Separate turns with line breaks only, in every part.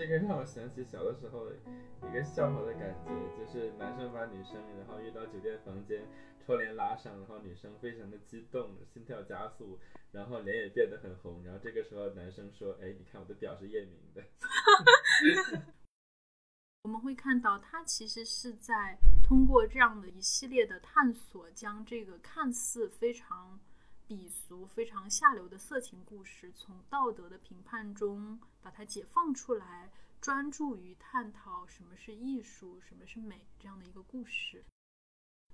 这个让我想起小的时候一个笑话的感觉，就是男生把女生然后约到酒店房间，窗帘拉上，然后女生非常的激动，心跳加速，然后脸也变得很红，然后这个时候男生说：“哎，你看我的表是夜明的。”
我们会看到，他其实是在通过这样的一系列的探索，将这个看似非常鄙俗、非常下流的色情故事，从道德的评判中把它解放出来，专注于探讨什么是艺术、什么是美这样的一个故事。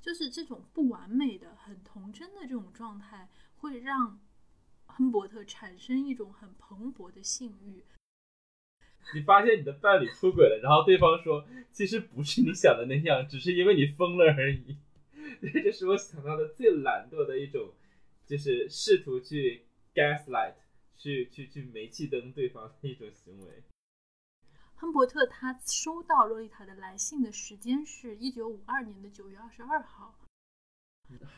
就是这种不完美的、很童真的这种状态，会让亨伯特产生一种很蓬勃的性欲。
你发现你的伴侣出轨了，然后对方说：“其实不是你想的那样，只是因为你疯了而已。”这是我想到的最懒惰的一种，就是试图去 gaslight，去去去煤气灯对方的一种行为。
亨伯特他收到洛丽塔的来信的时间是一九五二年的九月二十二号。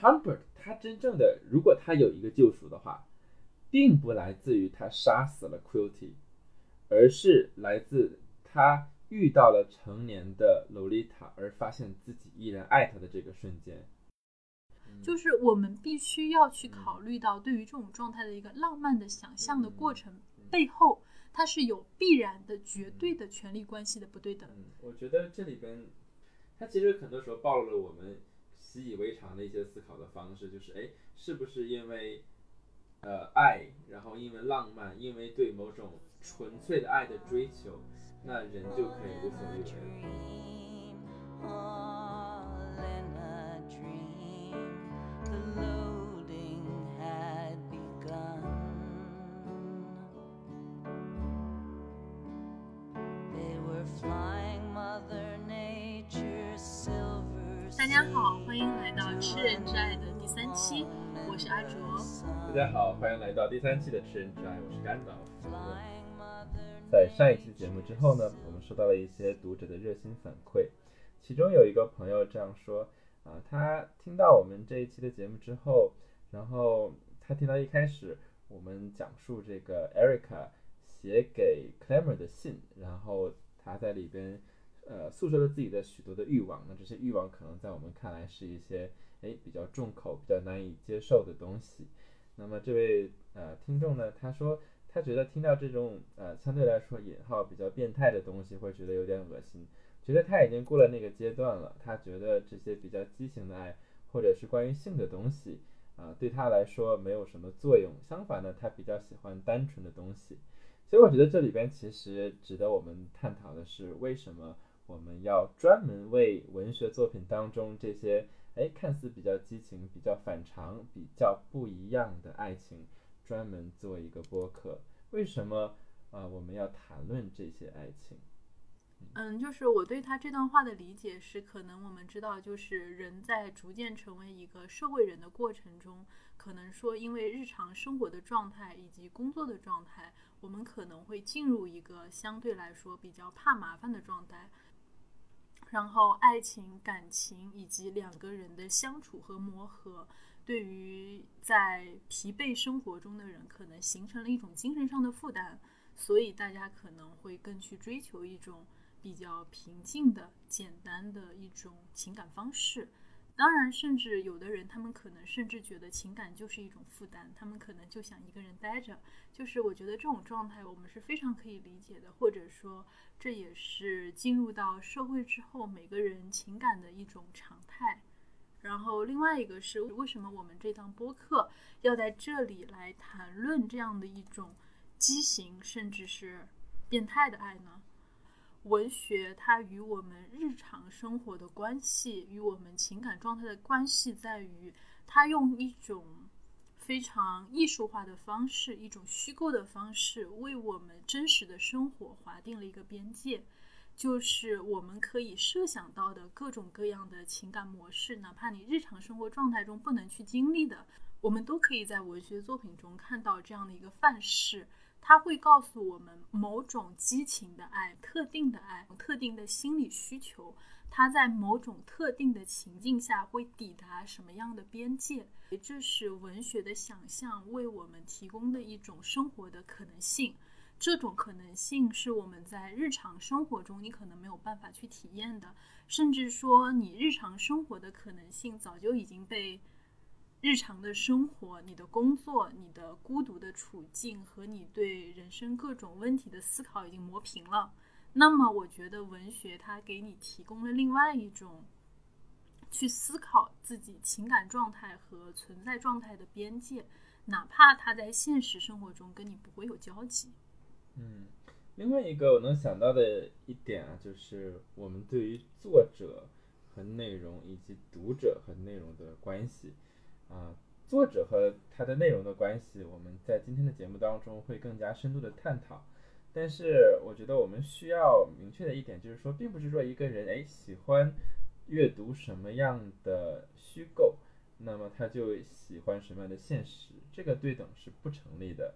Humbert 他真正的，如果他有一个救赎的话，并不来自于他杀死了 Quilty。而是来自他遇到了成年的洛丽塔，而发现自己依然爱她的这个瞬间。
就是我们必须要去考虑到，对于这种状态的一个浪漫的想象的过程背后，它是有必然的、绝对的权利关系的不对等。
我觉得这里边，它其实很多时候暴露了我们习以为常的一些思考的方式，就是哎，是不是因为呃爱，然后因为浪漫，因为对某种。纯粹的爱的追求，那人就可以无所
大家好，欢迎来到《吃人之爱》的第三期，我是阿卓。
大家好，欢迎来到第三期的《吃人之爱》，我是甘导。在上一期节目之后呢，我们收到了一些读者的热心反馈，其中有一个朋友这样说啊，他听到我们这一期的节目之后，然后他听到一开始我们讲述这个 Erica 写给 Clemmer 的信，然后他在里边呃诉说了自己的许多的欲望，那这些欲望可能在我们看来是一些哎比较重口、比较难以接受的东西。那么这位呃听众呢，他说。他觉得听到这种呃相对来说引号比较变态的东西，会觉得有点恶心，觉得他已经过了那个阶段了。他觉得这些比较畸形的爱，或者是关于性的东西，啊，对他来说没有什么作用。相反呢，他比较喜欢单纯的东西。所以我觉得这里边其实值得我们探讨的是，为什么我们要专门为文学作品当中这些哎看似比较激情、比较反常、比较不一样的爱情。专门做一个播客，为什么啊？我们要谈论这些爱情？
嗯，就是我对他这段话的理解是，可能我们知道，就是人在逐渐成为一个社会人的过程中，可能说因为日常生活的状态以及工作的状态，我们可能会进入一个相对来说比较怕麻烦的状态，然后爱情、感情以及两个人的相处和磨合。对于在疲惫生活中的人，可能形成了一种精神上的负担，所以大家可能会更去追求一种比较平静的、简单的一种情感方式。当然，甚至有的人，他们可能甚至觉得情感就是一种负担，他们可能就想一个人待着。就是我觉得这种状态，我们是非常可以理解的，或者说这也是进入到社会之后每个人情感的一种常态。然后，另外一个是为什么我们这档播客要在这里来谈论这样的一种畸形甚至是变态的爱呢？文学它与我们日常生活的关系，与我们情感状态的关系，在于它用一种非常艺术化的方式，一种虚构的方式，为我们真实的生活划定了一个边界。就是我们可以设想到的各种各样的情感模式，哪怕你日常生活状态中不能去经历的，我们都可以在文学作品中看到这样的一个范式。它会告诉我们某种激情的爱、特定的爱、特定的心理需求，它在某种特定的情境下会抵达什么样的边界。这是文学的想象为我们提供的一种生活的可能性。这种可能性是我们在日常生活中你可能没有办法去体验的，甚至说你日常生活的可能性早就已经被日常的生活、你的工作、你的孤独的处境和你对人生各种问题的思考已经磨平了。那么，我觉得文学它给你提供了另外一种去思考自己情感状态和存在状态的边界，哪怕它在现实生活中跟你不会有交集。
嗯，另外一个我能想到的一点啊，就是我们对于作者和内容以及读者和内容的关系啊，作者和他的内容的关系，我们在今天的节目当中会更加深度的探讨。但是我觉得我们需要明确的一点就是说，并不是说一个人哎喜欢阅读什么样的虚构，那么他就喜欢什么样的现实，这个对等是不成立的。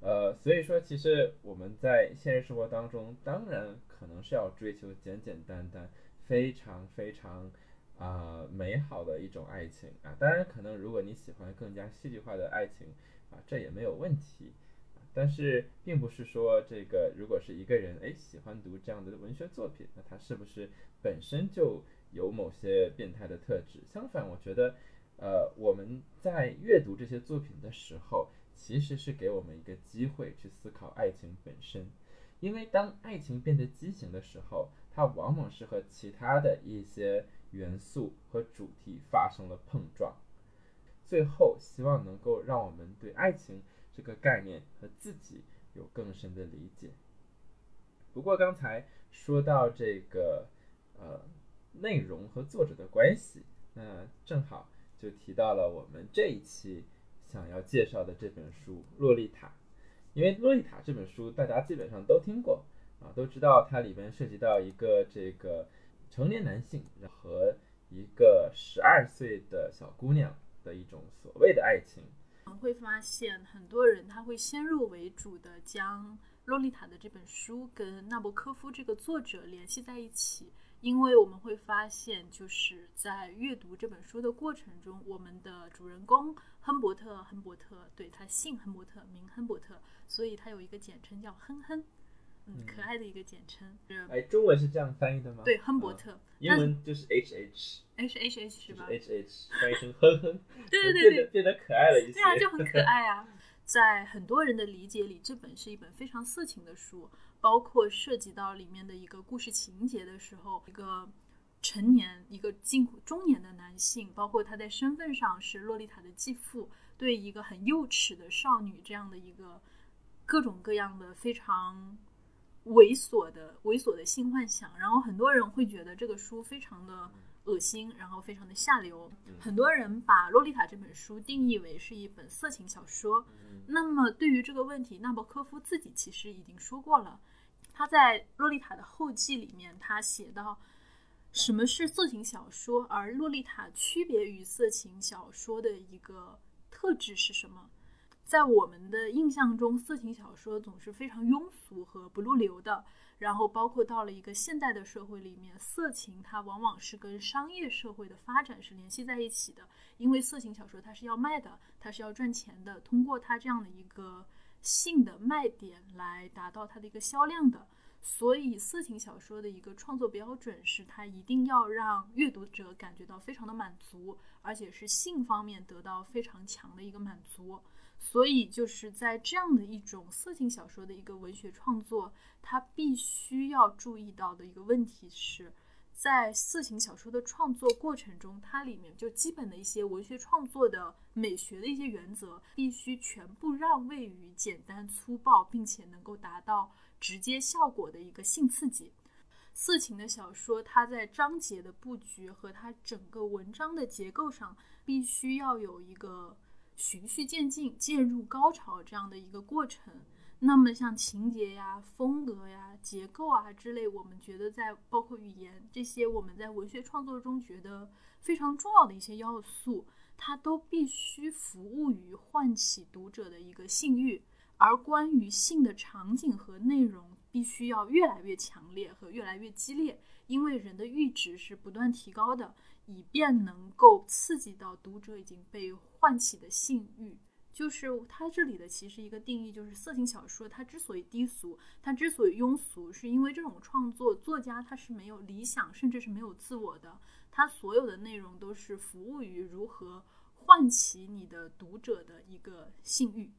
呃，所以说，其实我们在现实生活当中，当然可能是要追求简简单单、非常非常啊美好的一种爱情啊。当然，可能如果你喜欢更加戏剧化的爱情啊，这也没有问题。但是，并不是说这个，如果是一个人哎喜欢读这样的文学作品，那他是不是本身就有某些变态的特质？相反，我觉得，呃，我们在阅读这些作品的时候。其实是给我们一个机会去思考爱情本身，因为当爱情变得畸形的时候，它往往是和其他的一些元素和主题发生了碰撞，最后希望能够让我们对爱情这个概念和自己有更深的理解。不过刚才说到这个呃内容和作者的关系，那正好就提到了我们这一期。想要介绍的这本书《洛丽塔》，因为《洛丽塔》这本书大家基本上都听过啊，都知道它里边涉及到一个这个成年男性和一个十二岁的小姑娘的一种所谓的爱情。
我们会发现很多人他会先入为主的将《洛丽塔》的这本书跟纳博科夫这个作者联系在一起。因为我们会发现，就是在阅读这本书的过程中，我们的主人公亨伯特，亨伯特对他姓亨伯特，名亨伯特，所以他有一个简称叫亨亨，嗯，可爱的一个简称。
哎，中文是这样翻译的吗？
对，亨伯特，
英文就是 H H，H
H H 是吧
？H H 翻译成哼哼，
对对对
对，变得可爱了一些，对
啊，就很可爱啊。在很多人的理解里，这本是一本非常色情的书。包括涉及到里面的一个故事情节的时候，一个成年、一个近中年的男性，包括他在身份上是洛丽塔的继父，对一个很幼齿的少女这样的一个各种各样的非常猥琐的猥琐的性幻想，然后很多人会觉得这个书非常的恶心，然后非常的下流。很多人把《洛丽塔》这本书定义为是一本色情小说。那么对于这个问题，纳博科夫自己其实已经说过了。他在《洛丽塔》的后记里面，他写到什么是色情小说，而《洛丽塔》区别于色情小说的一个特质是什么？在我们的印象中，色情小说总是非常庸俗和不入流的。然后，包括到了一个现代的社会里面，色情它往往是跟商业社会的发展是联系在一起的，因为色情小说它是要卖的，它是要赚钱的，通过它这样的一个。性的卖点来达到它的一个销量的，所以色情小说的一个创作标准是它一定要让阅读者感觉到非常的满足，而且是性方面得到非常强的一个满足。所以就是在这样的一种色情小说的一个文学创作，它必须要注意到的一个问题是。在色情小说的创作过程中，它里面就基本的一些文学创作的美学的一些原则，必须全部让位于简单粗暴，并且能够达到直接效果的一个性刺激。色情的小说，它在章节的布局和它整个文章的结构上，必须要有一个循序渐进、渐入高潮这样的一个过程。那么像情节呀、风格呀、结构啊之类，我们觉得在包括语言这些，我们在文学创作中觉得非常重要的一些要素，它都必须服务于唤起读者的一个性欲。而关于性的场景和内容，必须要越来越强烈和越来越激烈，因为人的阈值是不断提高的，以便能够刺激到读者已经被唤起的性欲。就是它这里的其实一个定义就是色情小说，它之所以低俗，它之所以庸俗，是因为这种创作作家他是没有理想，甚至是没有自我的，他所有的内容都是服务于如何唤起你的读者的一个性欲。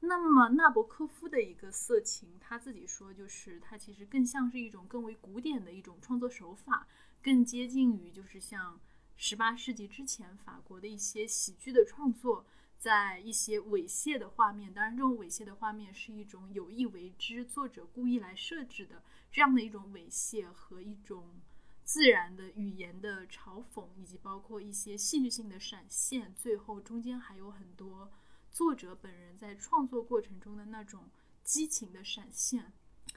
那么纳博科夫的一个色情，他自己说就是他其实更像是一种更为古典的一种创作手法，更接近于就是像十八世纪之前法国的一些喜剧的创作。在一些猥亵的画面，当然这种猥亵的画面是一种有意为之，作者故意来设置的这样的一种猥亵和一种自然的语言的嘲讽，以及包括一些戏剧性的闪现，最后中间还有很多作者本人在创作过程中的那种激情的闪现，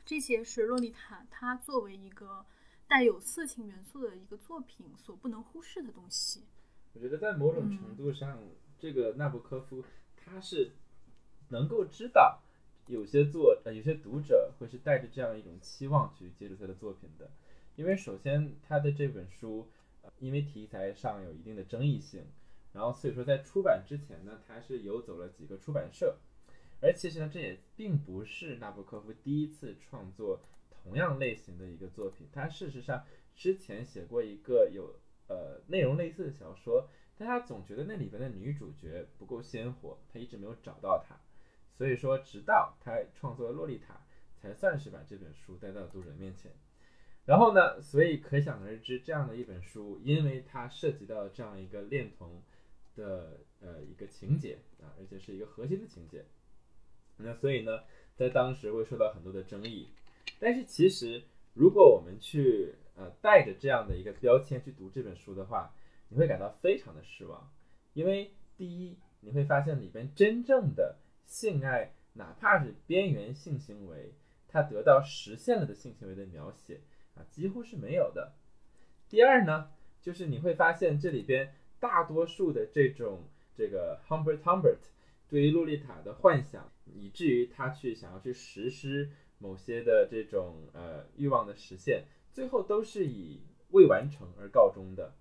这些是洛丽塔它作为一个带有色情元素的一个作品所不能忽视的东西。
我觉得在某种程度上。这个纳博科夫他是能够知道有些作呃有些读者会是带着这样一种期望去接触他的作品的，因为首先他的这本书因为题材上有一定的争议性，然后所以说在出版之前呢，他是游走了几个出版社，而其实呢这也并不是纳博科夫第一次创作同样类型的一个作品，他事实上之前写过一个有呃内容类似的小说。但他总觉得那里边的女主角不够鲜活，他一直没有找到她，所以说直到他创作了《洛丽塔》，才算是把这本书带到读者面前。然后呢，所以可想而知，这样的一本书，因为它涉及到这样一个恋童的呃一个情节啊，而且是一个核心的情节，那所以呢，在当时会受到很多的争议。但是其实，如果我们去呃带着这样的一个标签去读这本书的话，你会感到非常的失望，因为第一，你会发现里边真正的性爱，哪怕是边缘性行为，它得到实现了的性行为的描写啊，几乎是没有的。第二呢，就是你会发现这里边大多数的这种这个 Humbert Humbert 对于洛丽塔的幻想，以至于他去想要去实施某些的这种呃欲望的实现，最后都是以未完成而告终的。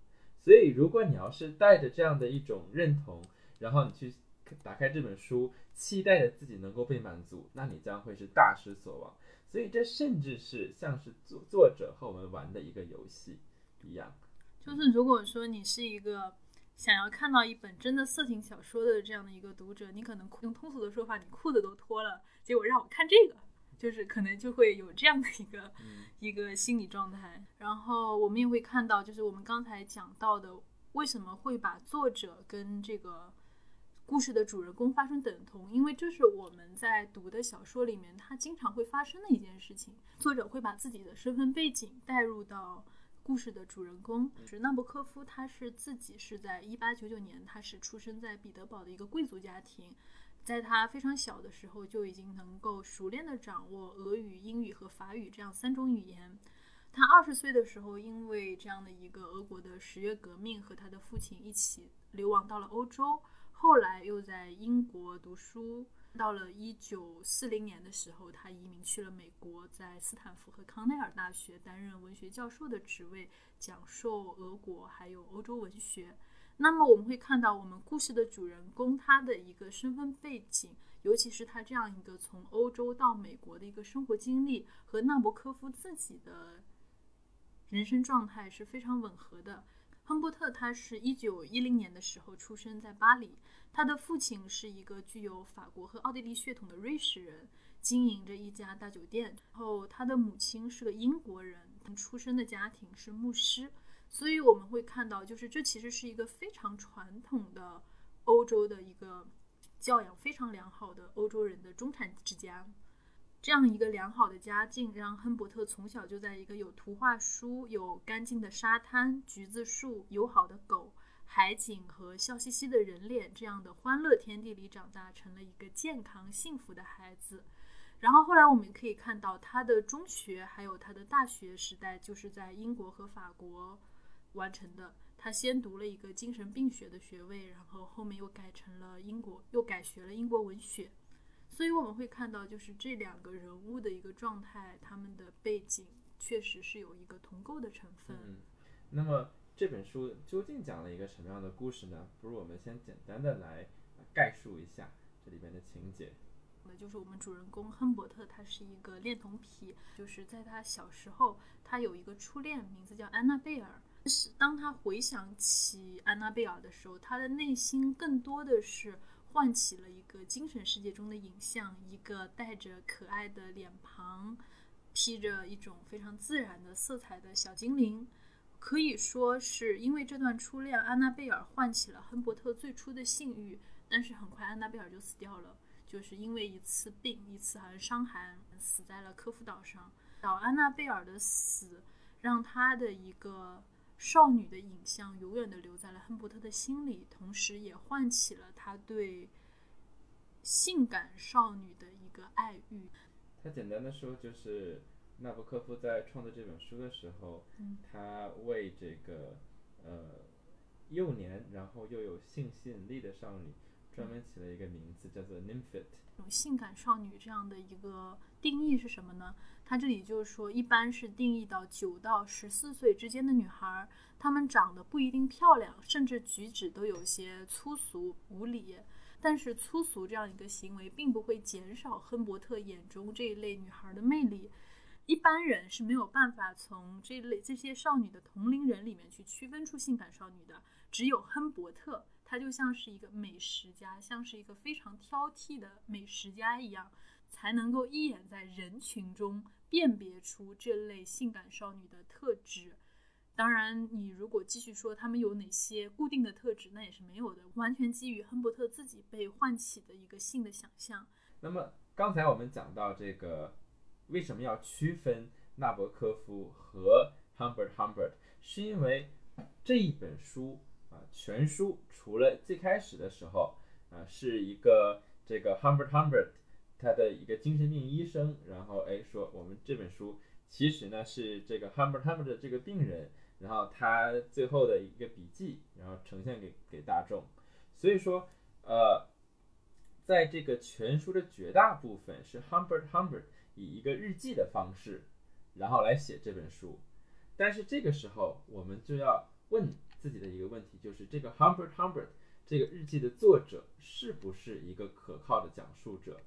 所以，如果你要是带着这样的一种认同，然后你去打开这本书，期待着自己能够被满足，那你将会是大失所望。所以，这甚至是像是作作者和我们玩的一个游戏一样。
就是如果说你是一个想要看到一本真的色情小说的这样的一个读者，你可能用通俗的说法，你裤子都脱了，结果让我看这个。就是可能就会有这样的一个 一个心理状态，然后我们也会看到，就是我们刚才讲到的，为什么会把作者跟这个故事的主人公发生等同？因为这是我们在读的小说里面，它经常会发生的一件事情。作者会把自己的身份背景带入到故事的主人公。是纳博科夫，他是自己是在一八九九年，他是出生在彼得堡的一个贵族家庭。在他非常小的时候，就已经能够熟练地掌握俄语、英语和法语这样三种语言。他二十岁的时候，因为这样的一个俄国的十月革命，和他的父亲一起流亡到了欧洲。后来又在英国读书。到了一九四零年的时候，他移民去了美国，在斯坦福和康奈尔大学担任文学教授的职位，讲授俄国还有欧洲文学。那么我们会看到，我们故事的主人公他的一个身份背景，尤其是他这样一个从欧洲到美国的一个生活经历，和纳博科夫自己的人生状态是非常吻合的。亨伯特他是一九一零年的时候出生在巴黎，他的父亲是一个具有法国和奥地利血统的瑞士人，经营着一家大酒店。然后他的母亲是个英国人，出生的家庭是牧师。所以我们会看到，就是这其实是一个非常传统的欧洲的一个教养非常良好的欧洲人的中产之家。这样一个良好的家境，让亨伯特从小就在一个有图画书、有干净的沙滩、橘子树、友好的狗、海景和笑嘻嘻的人脸这样的欢乐天地里长大，成了一个健康幸福的孩子。然后后来我们可以看到，他的中学还有他的大学时代，就是在英国和法国。完成的。他先读了一个精神病学的学位，然后后面又改成了英国，又改学了英国文学。所以我们会看到，就是这两个人物的一个状态，他们的背景确实是有一个同构的成分。
嗯，那么这本书究竟讲了一个什么样的故事呢？不如我们先简单的来概述一下这里边的情节。
那就是我们主人公亨伯特，他是一个恋童癖，就是在他小时候，他有一个初恋，名字叫安娜贝尔。但是当他回想起安娜贝尔的时候，他的内心更多的是唤起了一个精神世界中的影像，一个带着可爱的脸庞，披着一种非常自然的色彩的小精灵。可以说是因为这段初恋，安娜贝尔唤起了亨伯特最初的性欲，但是很快安娜贝尔就死掉了。就是因为一次病，一次好像伤寒，死在了科夫岛上。小安娜贝尔的死，让他的一个少女的影像永远的留在了亨伯特的心里，同时也唤起了他对性感少女的一个爱欲。
他简单的说，就是纳博科夫在创作这本书的时候，嗯他为这个呃幼年，然后又有性吸引力的少女。专门起了一个名字，叫做 nymphet。
性感少女这样的一个定义是什么呢？它这里就是说，一般是定义到九到十四岁之间的女孩，她们长得不一定漂亮，甚至举止都有些粗俗无礼。但是粗俗这样一个行为，并不会减少亨伯特眼中这一类女孩的魅力。一般人是没有办法从这类这些少女的同龄人里面去区分出性感少女的，只有亨伯特。他就像是一个美食家，像是一个非常挑剔的美食家一样，才能够一眼在人群中辨别出这类性感少女的特质。当然，你如果继续说他们有哪些固定的特质，那也是没有的，完全基于亨伯特自己被唤起的一个性的想象。
那么刚才我们讲到这个，为什么要区分纳博科夫和 Humbert Humbert，是因为这一本书。啊，全书除了最开始的时候，啊，是一个这个 Humbert Humbert 他的一个精神病医生，然后哎说我们这本书其实呢是这个 Humber Humber 的这个病人，然后他最后的一个笔记，然后呈现给给大众。所以说，呃，在这个全书的绝大部分是 Humber Humber 以一个日记的方式，然后来写这本书。但是这个时候我们就要问。自己的一个问题就是，这个 Humber Humber 这个日记的作者是不是一个可靠的讲述者？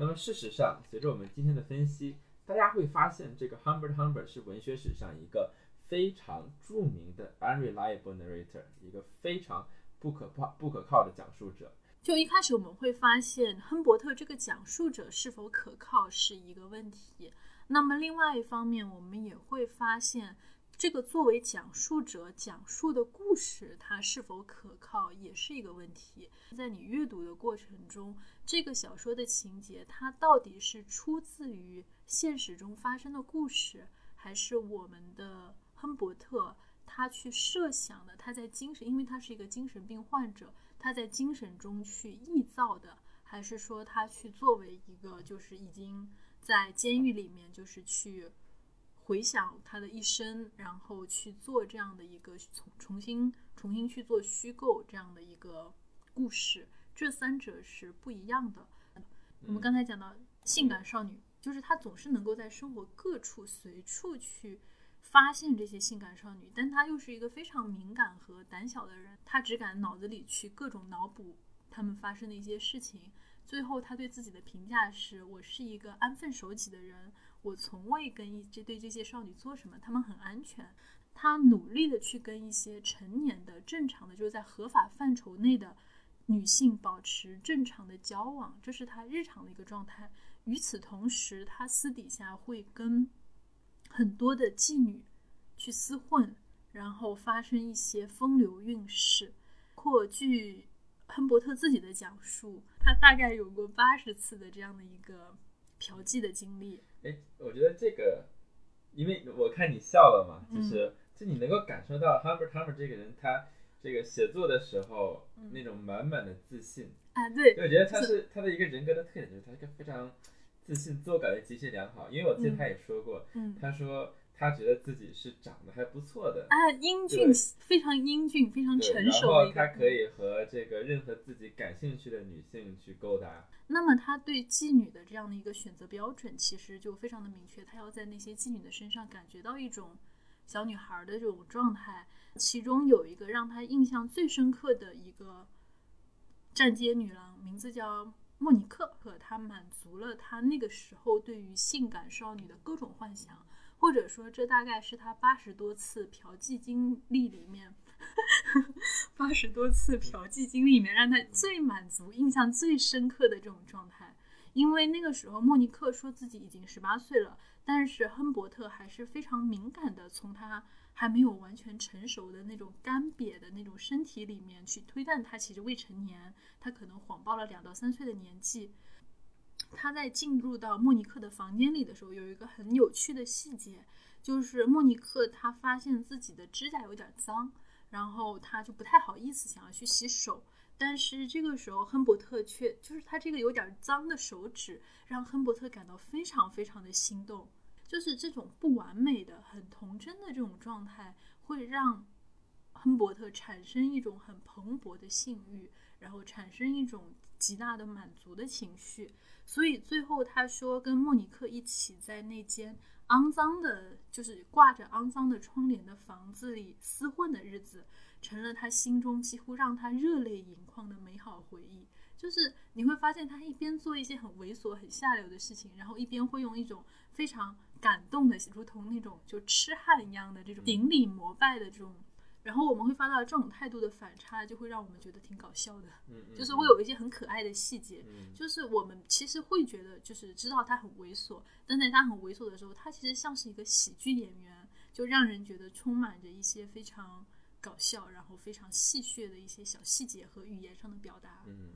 那么事实上，随着我们今天的分析，大家会发现，这个 Humbert Humbert 是文学史上一个非常著名的 unreliable narrator，一个非常不可靠、不可靠的讲述者。
就一开始我们会发现，亨伯特这个讲述者是否可靠是一个问题。那么另外一方面，我们也会发现。这个作为讲述者讲述的故事，它是否可靠，也是一个问题。在你阅读的过程中，这个小说的情节，它到底是出自于现实中发生的故事，还是我们的亨伯特他去设想的？他在精神，因为他是一个精神病患者，他在精神中去臆造的，还是说他去作为一个就是已经在监狱里面，就是去。回想他的一生，然后去做这样的一个重重新重新去做虚构这样的一个故事，这三者是不一样的。我们刚才讲到性感少女，就是她总是能够在生活各处随处去发现这些性感少女，但她又是一个非常敏感和胆小的人，她只敢脑子里去各种脑补他们发生的一些事情。最后，她对自己的评价是：我是一个安分守己的人。我从未跟一这对这些少女做什么，她们很安全。他努力的去跟一些成年的、正常的，就是在合法范畴内的女性保持正常的交往，这是他日常的一个状态。与此同时，他私底下会跟很多的妓女去厮混，然后发生一些风流韵事。或据亨伯特自己的讲述，他大概有过八十次的这样的一个嫖妓的经历。
哎，我觉得这个，因为我看你笑了嘛，就是就你能够感受到 Humbert Humbert 这个人，他这个写作的时候那种满满的自信
啊，对，
我觉得他是他的一个人格的特点，就是他一个非常自信、自我感觉极其良好。因为我记得他也说过，他说。他觉得自己是长得还不错的
啊，英俊，非常英俊，非常成熟。
然后他可以和这个任何自己感兴趣的女性去勾搭。
那么他对妓女的这样的一个选择标准，其实就非常的明确，他要在那些妓女的身上感觉到一种小女孩的这种状态。其中有一个让他印象最深刻的一个站街女郎，名字叫莫尼克，可他满足了他那个时候对于性感少女的各种幻想，或者说这大概是他八十多次嫖妓经历里面，八十多次嫖妓经历里面让他最满足、印象最深刻的这种状态。因为那个时候莫尼克说自己已经十八岁了，但是亨伯特还是非常敏感的从他。还没有完全成熟的那种干瘪的那种身体里面去推断他其实未成年，他可能谎报了两到三岁的年纪。他在进入到莫尼克的房间里的时候，有一个很有趣的细节，就是莫尼克他发现自己的指甲有点脏，然后他就不太好意思想要去洗手，但是这个时候亨伯特却就是他这个有点脏的手指让亨伯特感到非常非常的心动。就是这种不完美的、很童真的这种状态，会让亨伯特产生一种很蓬勃的性欲，然后产生一种极大的满足的情绪。所以最后他说，跟莫尼克一起在那间肮脏的，就是挂着肮脏的窗帘的房子里厮混的日子，成了他心中几乎让他热泪盈眶的美好回忆。就是你会发现，他一边做一些很猥琐、很下流的事情，然后一边会用一种非常。感动的，如同那种就痴汉一样的这种顶礼膜拜的这种，然后我们会发到这种态度的反差，就会让我们觉得挺搞笑的。
嗯，
就是会有一些很可爱的细节，就是我们其实会觉得，就是知道他很猥琐，但在他很猥琐的时候，他其实像是一个喜剧演员，就让人觉得充满着一些非常搞笑，然后非常戏谑的一些小细节和语言上的表达。
嗯，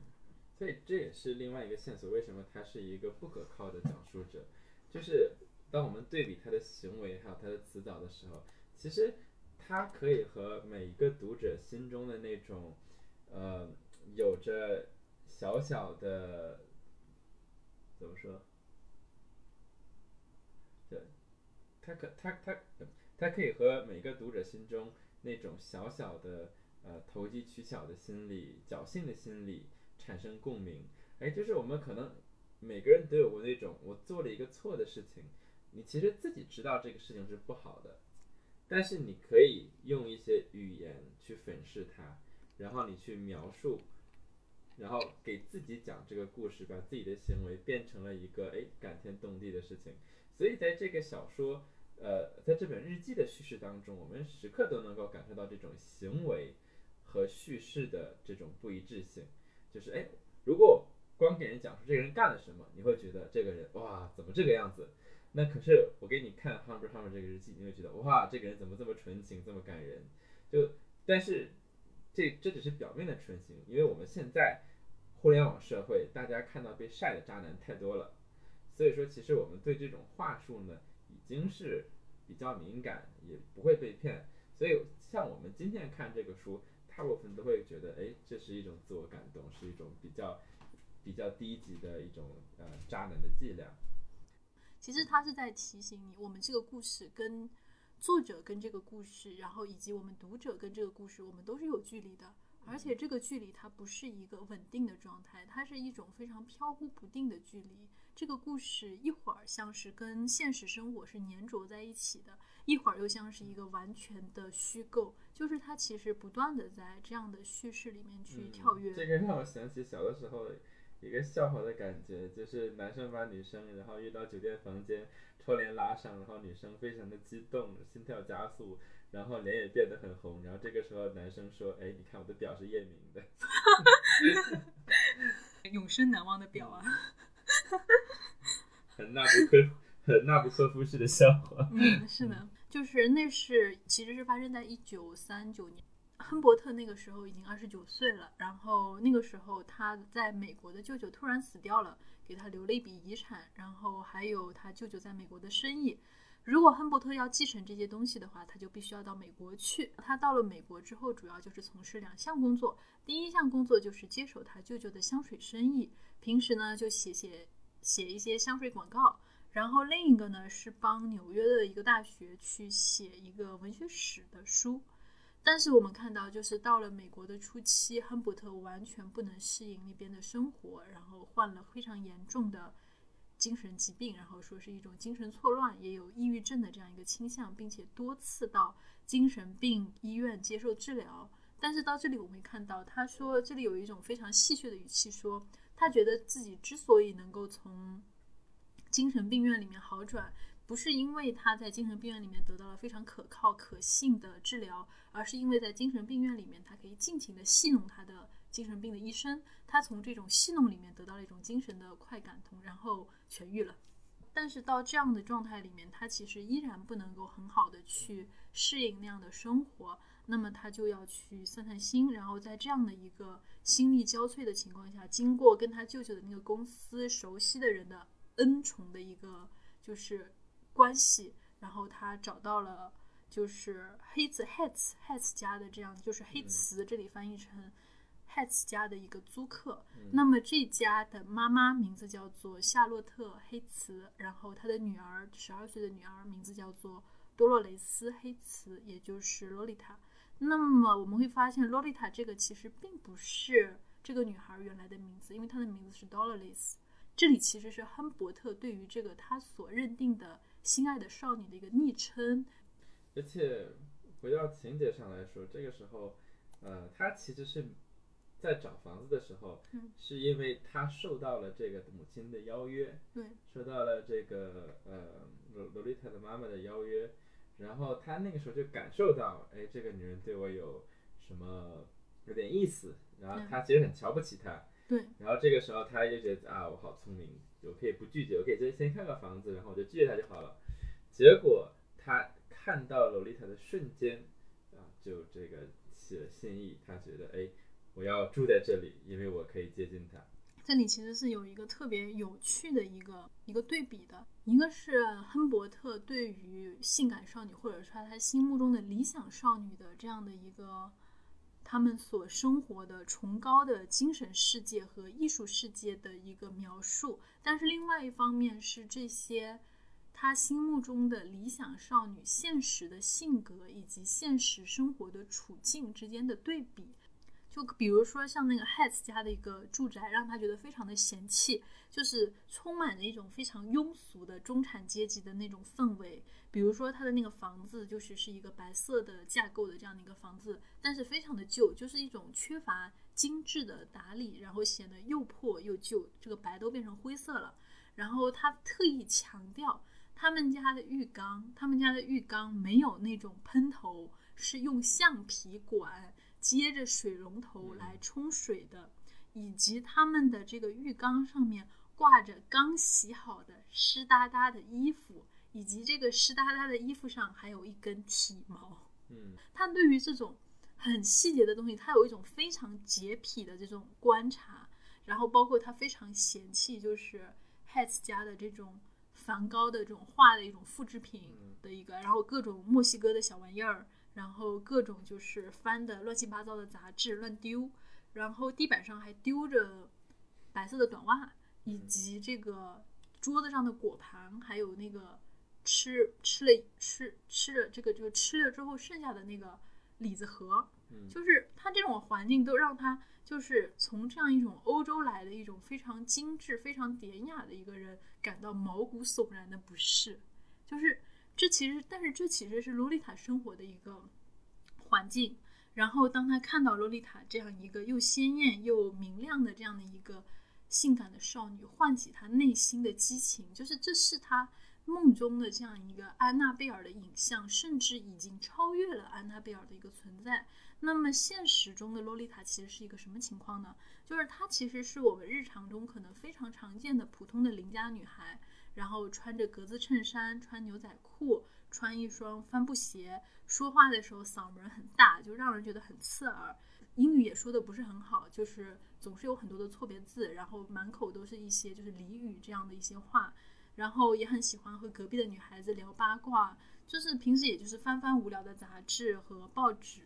所以这也是另外一个线索，为什么他是一个不可靠的讲述者，就是。当我们对比他的行为还有他的词藻的时候，其实他可以和每一个读者心中的那种，呃，有着小小的，怎么说？对，他可他他他可以和每个读者心中那种小小的呃投机取巧的心理、侥幸的心理产生共鸣。哎，就是我们可能每个人都有过那种我做了一个错的事情。你其实自己知道这个事情是不好的，但是你可以用一些语言去粉饰它，然后你去描述，然后给自己讲这个故事，把自己的行为变成了一个哎感天动地的事情。所以在这个小说，呃，在这本日记的叙事当中，我们时刻都能够感受到这种行为和叙事的这种不一致性。就是哎，如果光给人讲述这个人干了什么，你会觉得这个人哇怎么这个样子？那可是我给你看 Humber Humber 这个日记，你会觉得哇，这个人怎么这么纯情，这么感人？就但是这这只是表面的纯情，因为我们现在互联网社会，大家看到被晒的渣男太多了，所以说其实我们对这种话术呢已经是比较敏感，也不会被骗。所以像我们今天看这个书，大部分都会觉得，哎，这是一种自我感动，是一种比较比较低级的一种呃渣男的伎俩。
其实他是在提醒你，我们这个故事跟作者跟这个故事，然后以及我们读者跟这个故事，我们都是有距离的。而且这个距离它不是一个稳定的状态，它是一种非常飘忽不定的距离。这个故事一会儿像是跟现实生活是粘着在一起的，一会儿又像是一个完全的虚构，就是它其实不断的在这样的叙事里面去跳跃。
这个让我想起小的时候。一个笑话的感觉，就是男生把女生，然后约到酒店房间，窗帘拉上，然后女生非常的激动，心跳加速，然后脸也变得很红，然后这个时候男生说：“哎，你看我的表是夜明的。”
永生难忘的表啊！
很纳不科，很纳不科夫式的笑话。
嗯，是的，就是那是其实是发生在一九三九年。亨伯特那个时候已经二十九岁了，然后那个时候他在美国的舅舅突然死掉了，给他留了一笔遗产，然后还有他舅舅在美国的生意。如果亨伯特要继承这些东西的话，他就必须要到美国去。他到了美国之后，主要就是从事两项工作。第一项工作就是接手他舅舅的香水生意，平时呢就写写写一些香水广告。然后另一个呢是帮纽约的一个大学去写一个文学史的书。但是我们看到，就是到了美国的初期，亨伯特完全不能适应那边的生活，然后患了非常严重的精神疾病，然后说是一种精神错乱，也有抑郁症的这样一个倾向，并且多次到精神病医院接受治疗。但是到这里我们看到，他说这里有一种非常戏谑的语气说。他觉得自己之所以能够从精神病院里面好转，不是因为他在精神病院里面得到了非常可靠可信的治疗，而是因为在精神病院里面，他可以尽情的戏弄他的精神病的医生，他从这种戏弄里面得到了一种精神的快感，同然后痊愈了。但是到这样的状态里面，他其实依然不能够很好的去适应那样的生活，那么他就要去散散心，然后在这样的一个心力交瘁的情况下，经过跟他舅舅的那个公司熟悉的人的恩宠的一个就是关系，然后他找到了就是黑子 Hats Hats 家的这样就是黑瓷，这里翻译成。Hats 家的一个租客，那么这家的妈妈名字叫做夏洛特·黑茨，然后她的女儿十二岁的女儿名字叫做多洛雷斯·黑茨，也就是洛丽塔。那么我们会发现，洛丽塔这个其实并不是这个女孩原来的名字，因为她的名字是 Dolores。这里其实是亨伯特对于这个他所认定的心爱的少女的一个昵称。
而且回到情节上来说，这个时候，呃，他其实是。在找房子的时候，是因为他受到了这个母亲的邀约，
对，
受到了这个呃罗罗丽塔的妈妈的邀约，然后他那个时候就感受到，哎，这个女人对我有什么有点意思，然后他其实很瞧不起她，
对，
然后这个时候他就觉得啊，我好聪明，我可以不拒绝，我可以先先看个房子，然后我就拒绝他就好了。结果他看到洛丽塔的瞬间，啊，就这个起了心意，他觉得哎。我要住在这里，因为我可以接近他。
这里其实是有一个特别有趣的一个一个对比的，一个是亨伯特对于性感少女，或者说他心目中的理想少女的这样的一个他们所生活的崇高的精神世界和艺术世界的一个描述，但是另外一方面是这些他心目中的理想少女现实的性格以及现实生活的处境之间的对比。就比如说像那个 Hats 家的一个住宅，让他觉得非常的嫌弃，就是充满着一种非常庸俗的中产阶级的那种氛围。比如说他的那个房子，就是是一个白色的架构的这样的一个房子，但是非常的旧，就是一种缺乏精致的打理，然后显得又破又旧，这个白都变成灰色了。然后他特意强调，他们家的浴缸，他们家的浴缸没有那种喷头，是用橡皮管。接着水龙头来冲水的，以及他们的这个浴缸上面挂着刚洗好的湿哒哒的衣服，以及这个湿哒哒的衣服上还有一根体毛。
嗯，
他对于这种很细节的东西，他有一种非常洁癖的这种观察。然后包括他非常嫌弃，就是 Hats 家的这种梵高的这种画的一种复制品的一个，然后各种墨西哥的小玩意儿。然后各种就是翻的乱七八糟的杂志乱丢，然后地板上还丢着白色的短袜，以及这个桌子上的果盘，还有那个吃吃了吃吃了这个就吃了之后剩下的那个李子核，就是他这种环境都让他就是从这样一种欧洲来的一种非常精致、非常典雅的一个人感到毛骨悚然的不适，就是。这其实，但是这其实是洛丽塔生活的一个环境。然后，当他看到洛丽塔这样一个又鲜艳又明亮的这样的一个性感的少女，唤起他内心的激情，就是这是他梦中的这样一个安娜贝尔的影像，甚至已经超越了安娜贝尔的一个存在。那么，现实中的洛丽塔其实是一个什么情况呢？就是她其实是我们日常中可能非常常见的普通的邻家女孩。然后穿着格子衬衫，穿牛仔裤，穿一双帆布鞋，说话的时候嗓门很大，就让人觉得很刺耳。英语也说的不是很好，就是总是有很多的错别字，然后满口都是一些就是俚语这样的一些话。然后也很喜欢和隔壁的女孩子聊八卦，就是平时也就是翻翻无聊的杂志和报纸，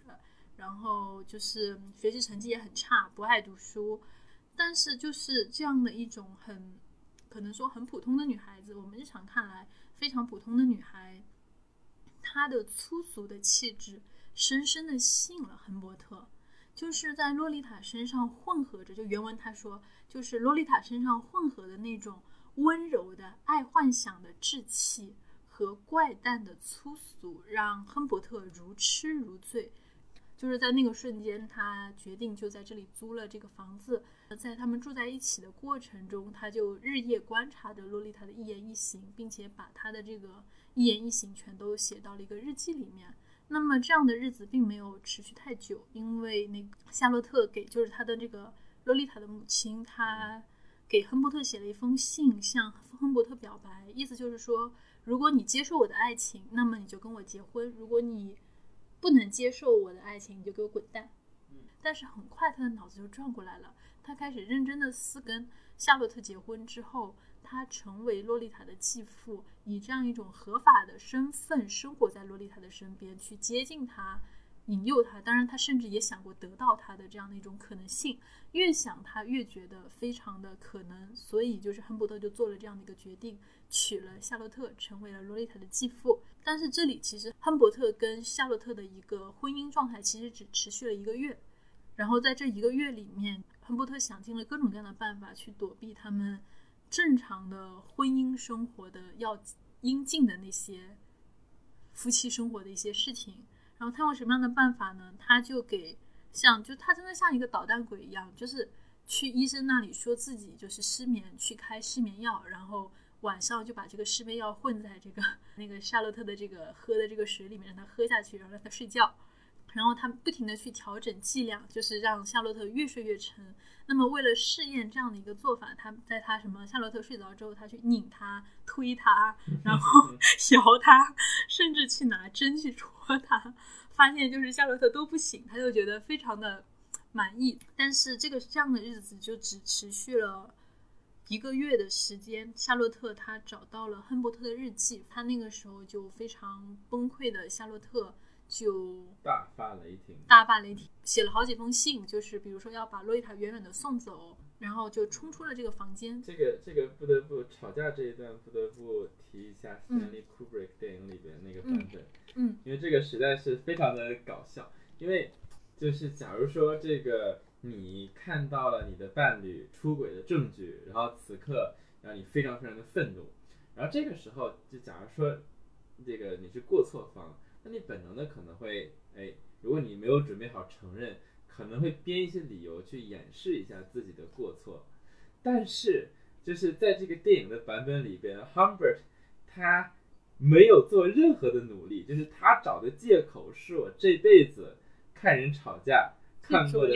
然后就是学习成绩也很差，不爱读书。但是就是这样的一种很。可能说很普通的女孩子，我们日常看来非常普通的女孩，她的粗俗的气质深深的吸引了亨伯特，就是在洛丽塔身上混合着。就原文他说，就是洛丽塔身上混合的那种温柔的爱幻想的稚气和怪诞的粗俗，让亨伯特如痴如醉。就是在那个瞬间，他决定就在这里租了这个房子。在他们住在一起的过程中，他就日夜观察着洛丽塔的一言一行，并且把他的这个一言一行全都写到了一个日记里面。那么这样的日子并没有持续太久，因为那夏洛特给就是他的这个洛丽塔的母亲，他给亨伯特写了一封信，向亨伯特表白，意思就是说，如果你接受我的爱情，那么你就跟我结婚；如果你不能接受我的爱情，你就给我滚蛋。但是很快他的脑子就转过来了，他开始认真的思跟夏洛特结婚之后，他成为洛丽塔的继父，以这样一种合法的身份生活在洛丽塔的身边，去接近她，引诱她。当然，他甚至也想过得到她的这样的一种可能性。越想他越觉得非常的可能，所以就是亨伯特就做了这样的一个决定。娶了夏洛特，成为了洛丽塔的继父。但是这里其实亨伯特跟夏洛特的一个婚姻状态其实只持续了一个月。然后在这一个月里面，亨伯特想尽了各种各样的办法去躲避他们正常的婚姻生活的要应尽的那些夫妻生活的一些事情。然后他用什么样的办法呢？他就给像就他真的像一个捣蛋鬼一样，就是去医生那里说自己就是失眠，去开失眠药，然后。晚上就把这个失眠药混在这个 那个夏洛特的这个喝的这个水里面，让他喝下去，然后让他睡觉。然后他不停的去调整剂量，就是让夏洛特越睡越沉。那么为了试验这样的一个做法，他在他什么夏洛特睡着之后，他去拧他、推他，然后摇他，甚至去拿针去戳他，发现就是夏洛特都不醒，他就觉得非常的满意。但是这个这样的日子就只持续了。一个月的时间，夏洛特他找到了亨伯特的日记，他那个时候就非常崩溃的夏洛特就
大发雷霆，
大发雷霆，写了好几封信，就是比如说要把洛丽塔远远的送走，然后就冲出了这个房间。
这个这个不得不吵架这一段不得不提一下 Stanley Kubrick 电影里边那个版本，
嗯，
因为这个实在是非常的搞笑，因为就是假如说这个。你看到了你的伴侣出轨的证据，然后此刻让你非常非常的愤怒，然后这个时候就假如说这个你是过错方，那你本能的可能会哎，如果你没有准备好承认，可能会编一些理由去掩饰一下自己的过错，但是就是在这个电影的版本里边，Humbert 他没有做任何的努力，就是他找的借口是我这辈子看人吵架。看过的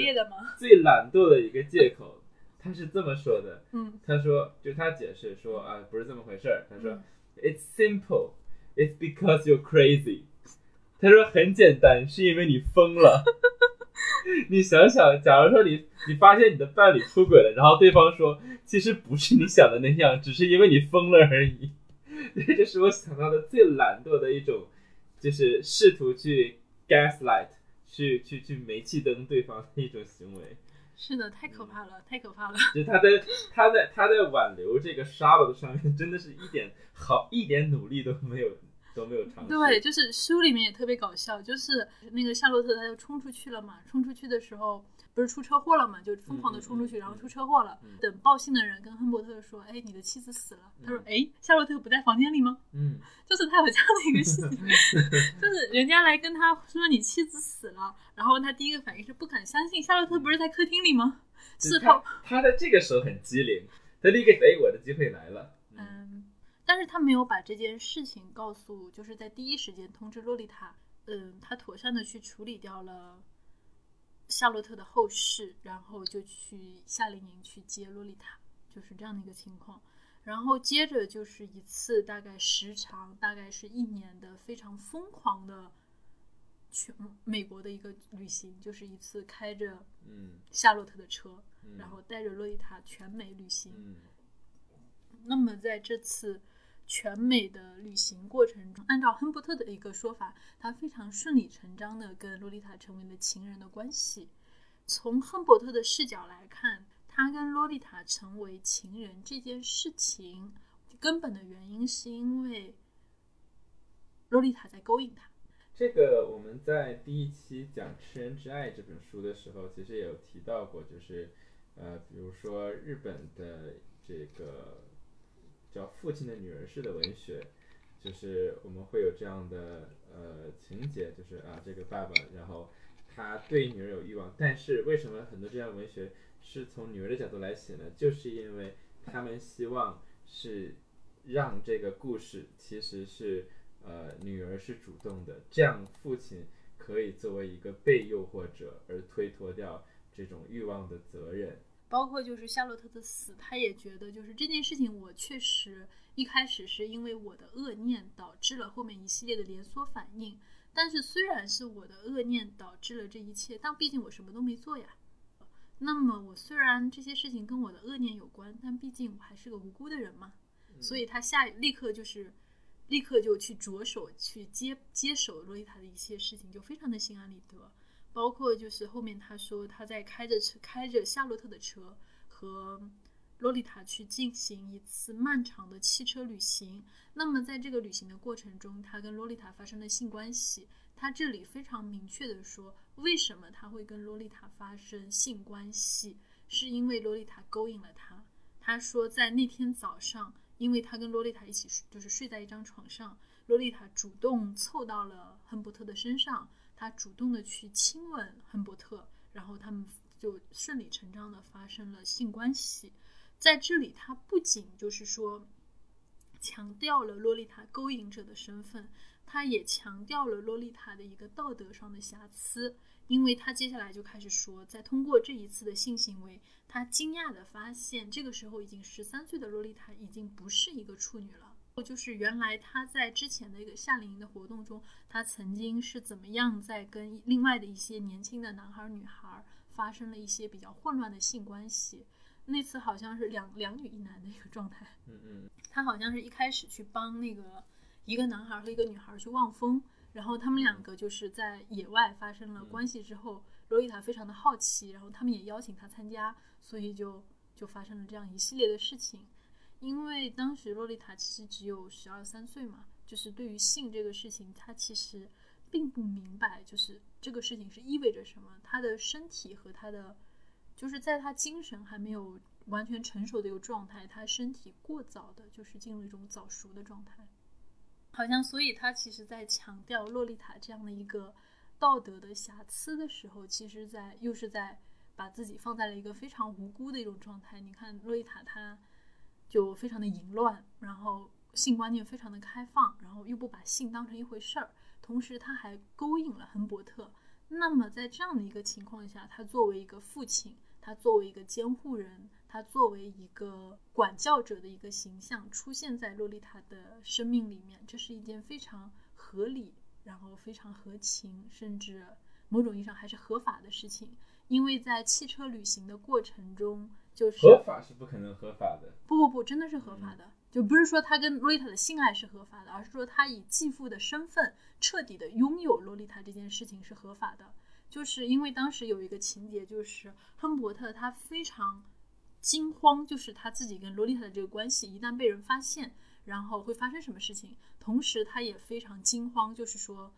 最懒惰的一个借口，他是这么说的。
嗯，
他说，就他解释说啊，不是这么回事儿。他说，It's simple, it's because you're crazy。他说很简单，是因为你疯了。你想想，假如说你你发现你的伴侣出轨了，然后对方说，其实不是你想的那样，只是因为你疯了而已。这是我想到的最懒惰的一种，就是试图去 gaslight。去去去煤气灯对方的一种行为，
是的，太可怕了，太可怕了。
就他在他在他在挽留这个沙罗的上面，真的是一点好一点努力都没有。都没有尝试。
对，就是书里面也特别搞笑，就是那个夏洛特他就冲出去了嘛，冲出去的时候不是出车祸了嘛，就疯狂的冲出去，然后出车祸了。等报信的人跟亨伯特说：“哎，你的妻子死了。”他说：“哎，夏洛特不在房间里吗？”
嗯，
就是他有这样的一个事情，就是人家来跟他说你妻子死了，然后他第一个反应是不敢相信，夏洛特不是在客厅里吗？是
他他在这个时候很机灵，他立刻哎，我的机会来了。
但是他没有把这件事情告诉，就是在第一时间通知洛丽塔。嗯，他妥善的去处理掉了夏洛特的后事，然后就去夏令营去接洛丽塔，就是这样的一个情况。然后接着就是一次大概时长大概是一年的非常疯狂的全美国的一个旅行，就是一次开着
嗯
夏洛特的车，然后带着洛丽塔全美旅行。那么在这次。全美的旅行过程中，按照亨伯特的一个说法，他非常顺理成章的跟洛丽塔成为了情人的关系。从亨伯特的视角来看，他跟洛丽塔成为情人这件事情，根本的原因是因为洛丽塔在勾引他。
这个我们在第一期讲《吃人之爱》这本书的时候，其实也有提到过，就是呃，比如说日本的这个。叫父亲的女儿式的文学，就是我们会有这样的呃情节，就是啊，这个爸爸，然后他对女儿有欲望，但是为什么很多这样文学是从女儿的角度来写呢？就是因为他们希望是让这个故事其实是呃女儿是主动的，这样父亲可以作为一个被诱惑者而推脱掉这种欲望的责任。
包括就是夏洛特的死，他也觉得就是这件事情，我确实一开始是因为我的恶念导致了后面一系列的连锁反应。但是虽然是我的恶念导致了这一切，但毕竟我什么都没做呀。那么我虽然这些事情跟我的恶念有关，但毕竟我还是个无辜的人嘛。所以他下立刻就是立刻就去着手去接接手洛丽塔的一些事情，就非常的心安理得。包括就是后面他说他在开着车开着夏洛特的车和洛丽塔去进行一次漫长的汽车旅行。那么在这个旅行的过程中，他跟洛丽塔发生了性关系。他这里非常明确的说，为什么他会跟洛丽塔发生性关系，是因为洛丽塔勾引了他。他说在那天早上，因为他跟洛丽塔一起就是睡在一张床上，洛丽塔主动凑到了亨伯特的身上。他主动的去亲吻亨伯特，然后他们就顺理成章的发生了性关系。在这里，他不仅就是说强调了洛丽塔勾引者的身份，他也强调了洛丽塔的一个道德上的瑕疵。因为他接下来就开始说，在通过这一次的性行为，他惊讶的发现，这个时候已经十三岁的洛丽塔已经不是一个处女了。就是原来他在之前的一个夏令营的活动中，他曾经是怎么样在跟另外的一些年轻的男孩女孩发生了一些比较混乱的性关系。那次好像是两两女一男的一个状态。
嗯嗯。
他好像是一开始去帮那个一个男孩和一个女孩去望风，然后他们两个就是在野外发生了关系之后，罗伊塔非常的好奇，然后他们也邀请他参加，所以就就发生了这样一系列的事情。因为当时洛丽塔其实只有十二三岁嘛，就是对于性这个事情，她其实并不明白，就是这个事情是意味着什么。她的身体和她的，就是在她精神还没有完全成熟的一个状态，她身体过早的就是进入一种早熟的状态。好像，所以她其实在强调洛丽塔这样的一个道德的瑕疵的时候，其实在又是在把自己放在了一个非常无辜的一种状态。你看洛丽塔她。就非常的淫乱，然后性观念非常的开放，然后又不把性当成一回事儿，同时他还勾引了亨伯特。那么在这样的一个情况下，他作为一个父亲，他作为一个监护人，他作为一个管教者的一个形象出现在洛丽塔的生命里面，这是一件非常合理，然后非常合情，甚至某种意义上还是合法的事情，因为在汽车旅行的过程中。就是
合法是不可能合法的。
不不不，真的是合法的。就不是说他跟洛丽塔的性爱是合法的，而是说他以继父的身份彻底的拥有洛丽塔这件事情是合法的。就是因为当时有一个情节，就是亨伯特他非常惊慌，就是他自己跟洛丽塔的这个关系一旦被人发现，然后会发生什么事情。同时他也非常惊慌，就是说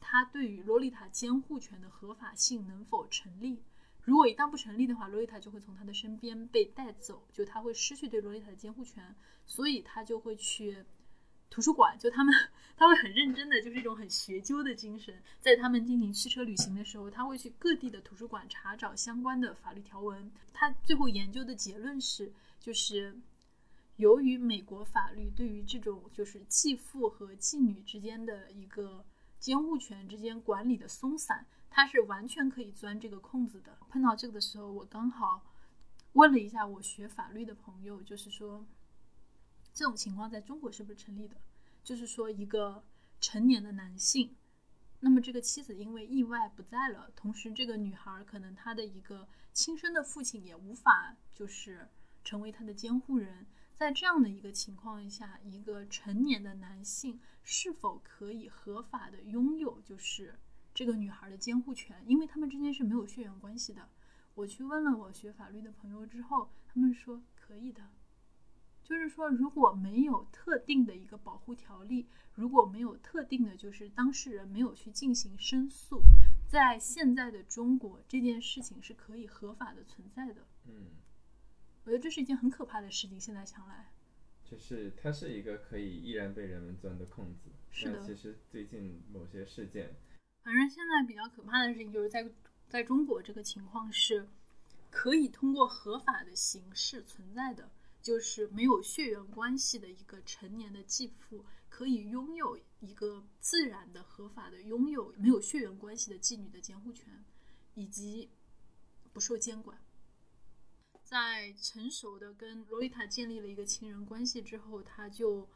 他对于洛丽塔监护权的合法性能否成立。如果一旦不成立的话，洛丽塔就会从他的身边被带走，就他会失去对洛丽塔的监护权，所以他就会去图书馆，就他们他会很认真的，就是一种很学究的精神，在他们进行汽车旅行的时候，他会去各地的图书馆查找相关的法律条文。他最后研究的结论是，就是由于美国法律对于这种就是继父和继女之间的一个监护权之间管理的松散。他是完全可以钻这个空子的。碰到这个的时候，我刚好问了一下我学法律的朋友，就是说这种情况在中国是不是成立的？就是说一个成年的男性，那么这个妻子因为意外不在了，同时这个女孩可能她的一个亲生的父亲也无法就是成为她的监护人，在这样的一个情况下，一个成年的男性是否可以合法的拥有就是？这个女孩的监护权，因为他们之间是没有血缘关系的。我去问了我学法律的朋友之后，他们说可以的。就是说，如果没有特定的一个保护条例，如果没有特定的，就是当事人没有去进行申诉，在现在的中国，这件事情是可以合法的存在的。
嗯，
我觉得这是一件很可怕的事情。现在想来，
就是它是一个可以依然被人们钻的空子。
是的。
其实最近某些事件。
反正现在比较可怕的事情就是在在中国这个情况是，可以通过合法的形式存在的，就是没有血缘关系的一个成年的继父，可以拥有一个自然的、合法的拥有没有血缘关系的继女的监护权，以及不受监管。在成熟的跟洛丽塔建立了一个情人关系之后，他就。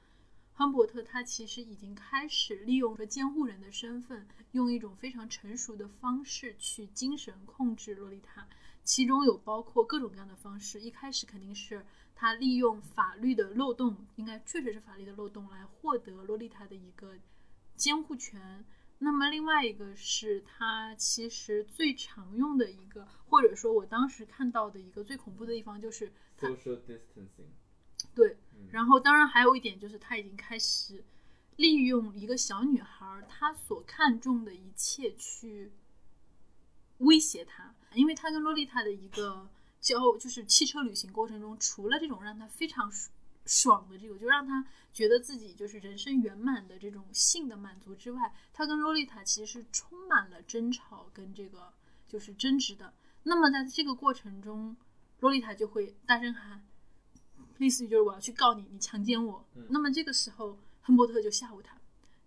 亨伯特他其实已经开始利用着监护人的身份，用一种非常成熟的方式去精神控制洛丽塔，其中有包括各种各样的方式。一开始肯定是他利用法律的漏洞，应该确实是法律的漏洞来获得洛丽塔的一个监护权。那么另外一个是他其实最常用的一个，或者说我当时看到的一个最恐怖的地方就是。对。然后，当然还有一点就是，他已经开始利用一个小女孩她所看重的一切去威胁她，因为他跟洛丽塔的一个交，就是汽车旅行过程中，除了这种让他非常爽的这个，就让他觉得自己就是人生圆满的这种性的满足之外，他跟洛丽塔其实是充满了争吵跟这个就是争执的。那么在这个过程中，洛丽塔就会大声喊。类似于就是我要去告你，你强奸我。那么这个时候，亨伯特就吓唬他：“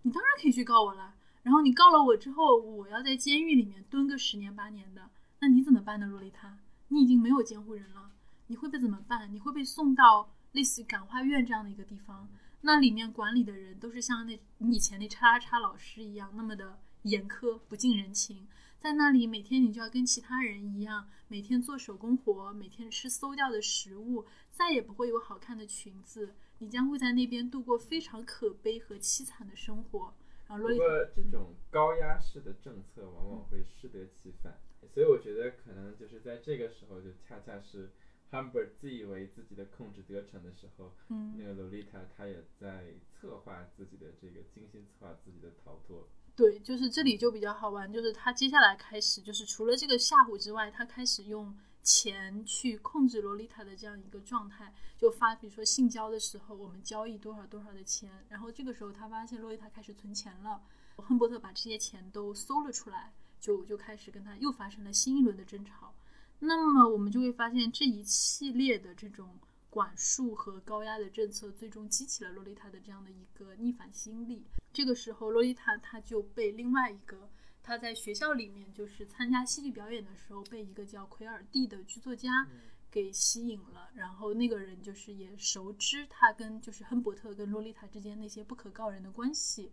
你当然可以去告我了。然后你告了我之后，我要在监狱里面蹲个十年八年的。那你怎么办呢，洛丽塔？你已经没有监护人了，你会被怎么办？你会被送到类似于感化院这样的一个地方，那里面管理的人都是像那你以前那叉叉叉老师一样那么的严苛，不近人情。”在那里，每天你就要跟其他人一样，每天做手工活，每天吃馊掉的食物，再也不会有好看的裙子。你将会在那边度过非常可悲和凄惨的生活。然后，不
过这种高压式的政策往往会适得其反，所以我觉得可能就是在这个时候，就恰恰是 Humber 自以为自己的控制得逞的时候，
嗯，
那个 Lolita 他也在策划自己的这个精心策划自己的逃脱。
对，就是这里就比较好玩，就是他接下来开始，就是除了这个吓唬之外，他开始用钱去控制洛丽塔的这样一个状态，就发，比如说性交的时候，我们交易多少多少的钱，然后这个时候他发现洛丽塔开始存钱了，亨伯特把这些钱都搜了出来，就就开始跟他又发生了新一轮的争吵，那么我们就会发现这一系列的这种。管束和高压的政策最终激起了洛丽塔的这样的一个逆反心理。这个时候，洛丽塔她就被另外一个她在学校里面就是参加戏剧表演的时候，被一个叫奎尔蒂的剧作家给吸引了。然后那个人就是也熟知他跟就是亨伯特跟洛丽塔之间那些不可告人的关系。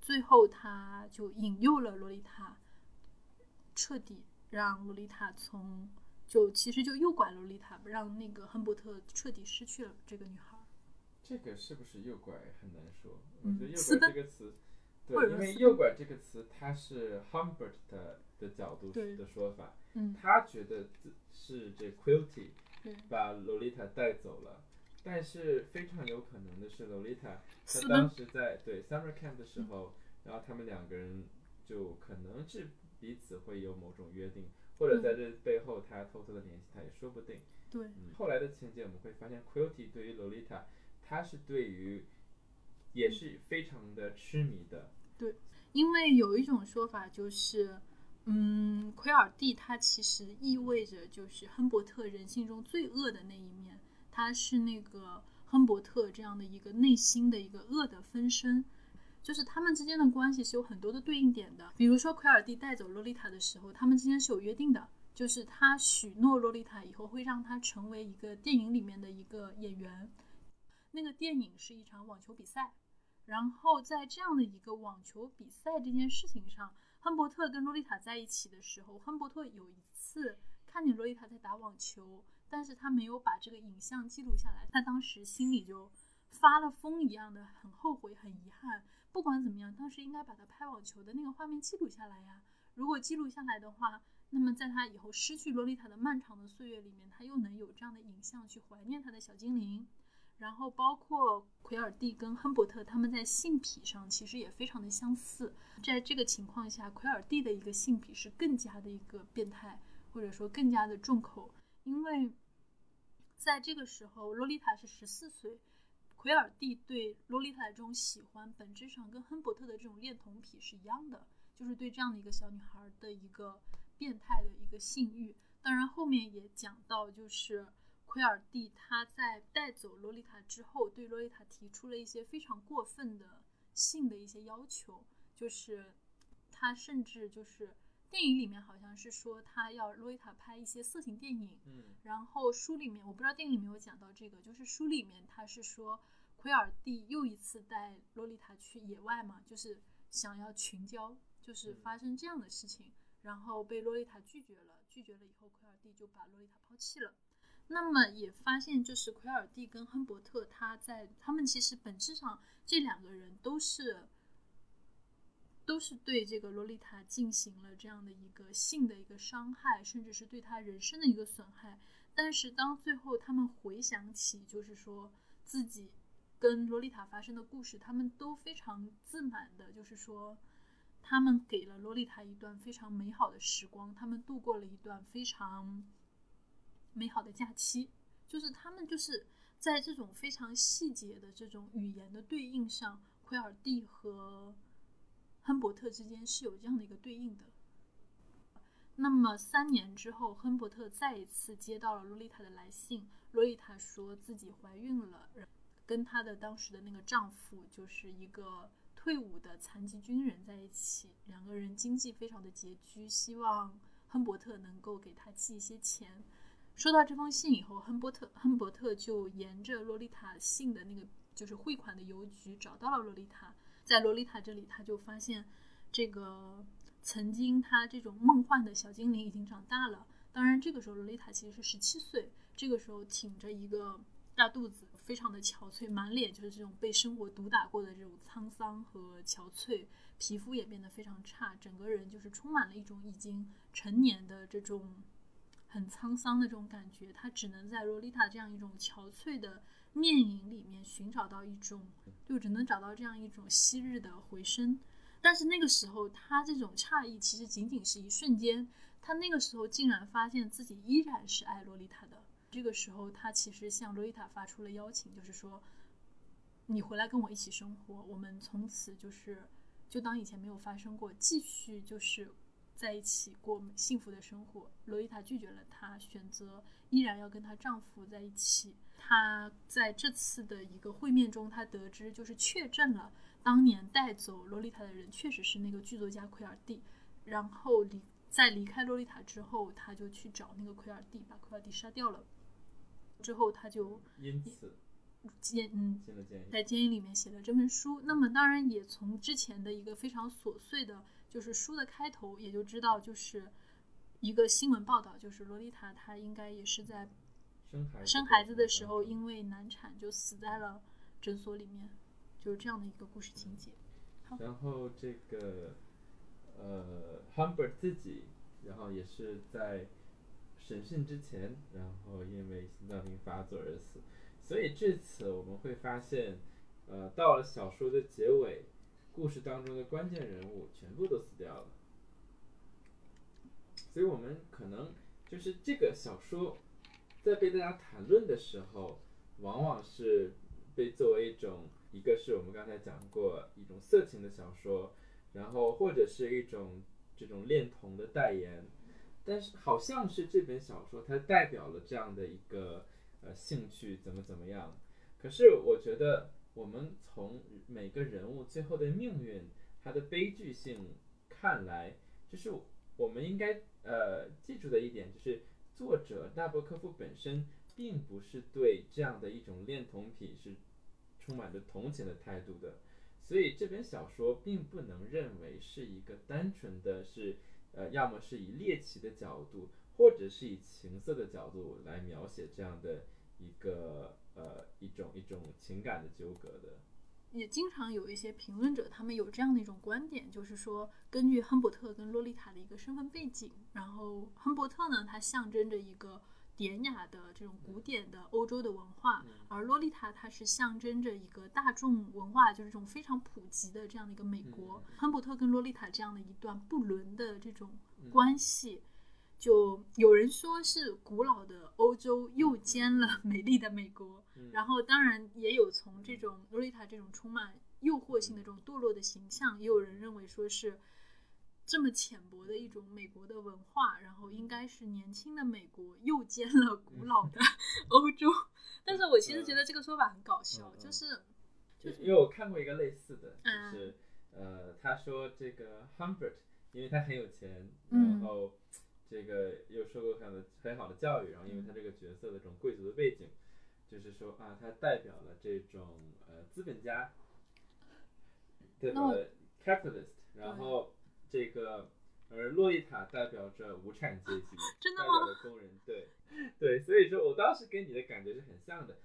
最后，他就引诱了洛丽塔，彻底让洛丽塔从。就其实就诱拐洛丽塔，让那个亨伯特彻底失去了这个女孩。
这个是不是诱拐很难说？我觉得诱拐这个词，对，因为诱拐这个词，它是 Humbert 的角度的说法。
嗯，
他觉得是这 Quilty 把洛丽塔带走了，但是非常有可能的是，洛丽塔她当时在对 Summer Camp 的时候，然后他们两个人就可能是彼此会有某种约定。或者在这背后，他偷偷的联系他也说不定。
对，
后来的情节我们会发现，Quilty 对于 Lolita，他是对于也是非常的痴迷的。
对，因为有一种说法就是，嗯，奎尔蒂他其实意味着就是亨伯特人性中最恶的那一面，他是那个亨伯特这样的一个内心的一个恶的分身。就是他们之间的关系是有很多的对应点的，比如说奎尔蒂带走洛丽塔的时候，他们之间是有约定的，就是他许诺洛丽塔以后会让她成为一个电影里面的一个演员，那个电影是一场网球比赛，然后在这样的一个网球比赛这件事情上，亨伯特跟洛丽塔在一起的时候，亨伯特有一次看见洛丽塔在打网球，但是他没有把这个影像记录下来，他当时心里就发了疯一样的，很后悔，很遗憾。不管怎么样，当时应该把他拍网球的那个画面记录下来呀。如果记录下来的话，那么在他以后失去洛丽塔的漫长的岁月里面，他又能有这样的影像去怀念他的小精灵。然后包括奎尔蒂跟亨伯特他们在性癖上其实也非常的相似。在这个情况下，奎尔蒂的一个性癖是更加的一个变态，或者说更加的重口，因为在这个时候，洛丽塔是十四岁。奎尔蒂对洛丽塔的这种喜欢，本质上跟亨伯特的这种恋童癖是一样的，就是对这样的一个小女孩的一个变态的一个性欲。当然，后面也讲到，就是奎尔蒂他在带走洛丽塔之后，对洛丽塔提出了一些非常过分的性的一些要求，就是他甚至就是电影里面好像是说他要洛丽塔拍一些色情电影，
嗯，
然后书里面我不知道电影里面有讲到这个，就是书里面他是说奎尔蒂又一次带洛丽塔去野外嘛，就是想要群交，就是发生这样的事情，然后被洛丽塔拒绝了，拒绝了以后奎尔蒂就把洛丽塔抛弃了。那么也发现，就是奎尔蒂跟亨伯特，他在他们其实本质上这两个人都是都是对这个洛丽塔进行了这样的一个性的一个伤害，甚至是对他人生的一个损害。但是当最后他们回想起，就是说自己跟洛丽塔发生的故事，他们都非常自满的，就是说他们给了洛丽塔一段非常美好的时光，他们度过了一段非常。美好的假期，就是他们就是在这种非常细节的这种语言的对应上，奎尔蒂和亨伯特之间是有这样的一个对应的。那么三年之后，亨伯特再一次接到了洛丽塔的来信，洛丽塔说自己怀孕了，跟她的当时的那个丈夫就是一个退伍的残疾军人在一起，两个人经济非常的拮据，希望亨伯特能够给他寄一些钱。收到这封信以后，亨伯特亨伯特就沿着洛丽塔信的那个就是汇款的邮局找到了洛丽塔。在洛丽塔这里，他就发现这个曾经他这种梦幻的小精灵已经长大了。当然，这个时候洛丽塔其实是十七岁，这个时候挺着一个大肚子，非常的憔悴，满脸就是这种被生活毒打过的这种沧桑和憔悴，皮肤也变得非常差，整个人就是充满了一种已经成年的这种。很沧桑的这种感觉，他只能在洛丽塔这样一种憔悴的面影里面寻找到一种，就只能找到这样一种昔日的回声。但是那个时候，他这种诧异其实仅仅是一瞬间。他那个时候竟然发现自己依然是爱洛丽塔的。这个时候，他其实向洛丽塔发出了邀请，就是说，你回来跟我一起生活，我们从此就是就当以前没有发生过，继续就是。在一起过幸福的生活，洛丽塔拒绝了他，选择依然要跟她丈夫在一起。她在这次的一个会面中，她得知就是确认了当年带走洛丽塔的人确实是那个剧作家奎尔蒂。然后离在离开洛丽塔之后，他就去找那个奎尔蒂，把奎尔蒂杀掉了。之后他就
因此
监嗯在监狱里面写了这本书。那么当然也从之前的一个非常琐碎的。就是书的开头，也就知道就是一个新闻报道，就是洛丽塔她应该也是在
生孩
子的时候，因为难产就死在了诊所里面，就是这样的一个故事情节。
然后这个呃，Humbert 自己，然后也是在审讯之前，然后因为心脏病发作而死。所以至此我们会发现，呃，到了小说的结尾。故事当中的关键人物全部都死掉了，所以我们可能就是这个小说在被大家谈论的时候，往往是被作为一种，一个是我们刚才讲过一种色情的小说，然后或者是一种这种恋童的代言，但是好像是这本小说它代表了这样的一个呃兴趣怎么怎么样，可是我觉得。我们从每个人物最后的命运，他的悲剧性看来，就是我们应该呃记住的一点，就是作者纳博科夫本身并不是对这样的一种恋童癖是充满着同情的态度的，所以这本小说并不能认为是一个单纯的是呃要么是以猎奇的角度，或者是以情色的角度来描写这样的一个。呃，一种一种情感的纠葛的，
也经常有一些评论者，他们有这样的一种观点，就是说，根据亨伯特跟洛丽塔的一个身份背景，然后亨伯特呢，它象征着一个典雅的这种古典的欧洲的文化，而洛丽塔它是象征着一个大众文化，就是这种非常普及的这样的一个美国。亨伯特跟洛丽塔这样的一段不伦的这种关系。就有人说是古老的欧洲又兼了 美丽的美国，然后当然也有从这种洛丽塔这种充满诱惑性的这种堕落的形象，也有人认为说是这么浅薄的一种美国的文化，然后应该是年轻的美国又兼了古老的 欧洲。但是我其实觉得这个说法很搞笑，就是，
就是因为我看过一个类似的，就是呃，他说这个 Humbert，因为他很有钱，然后这个又受过很的很好的教育，然后因为他这个角色的这种贵族的背景，就是说啊，他代表了这种呃资本家，对的 capitalist，然后这个而洛丽塔代表着无产阶级，
真的
吗？代表着工人，对。对，所以说我当时跟你的感觉是很像的。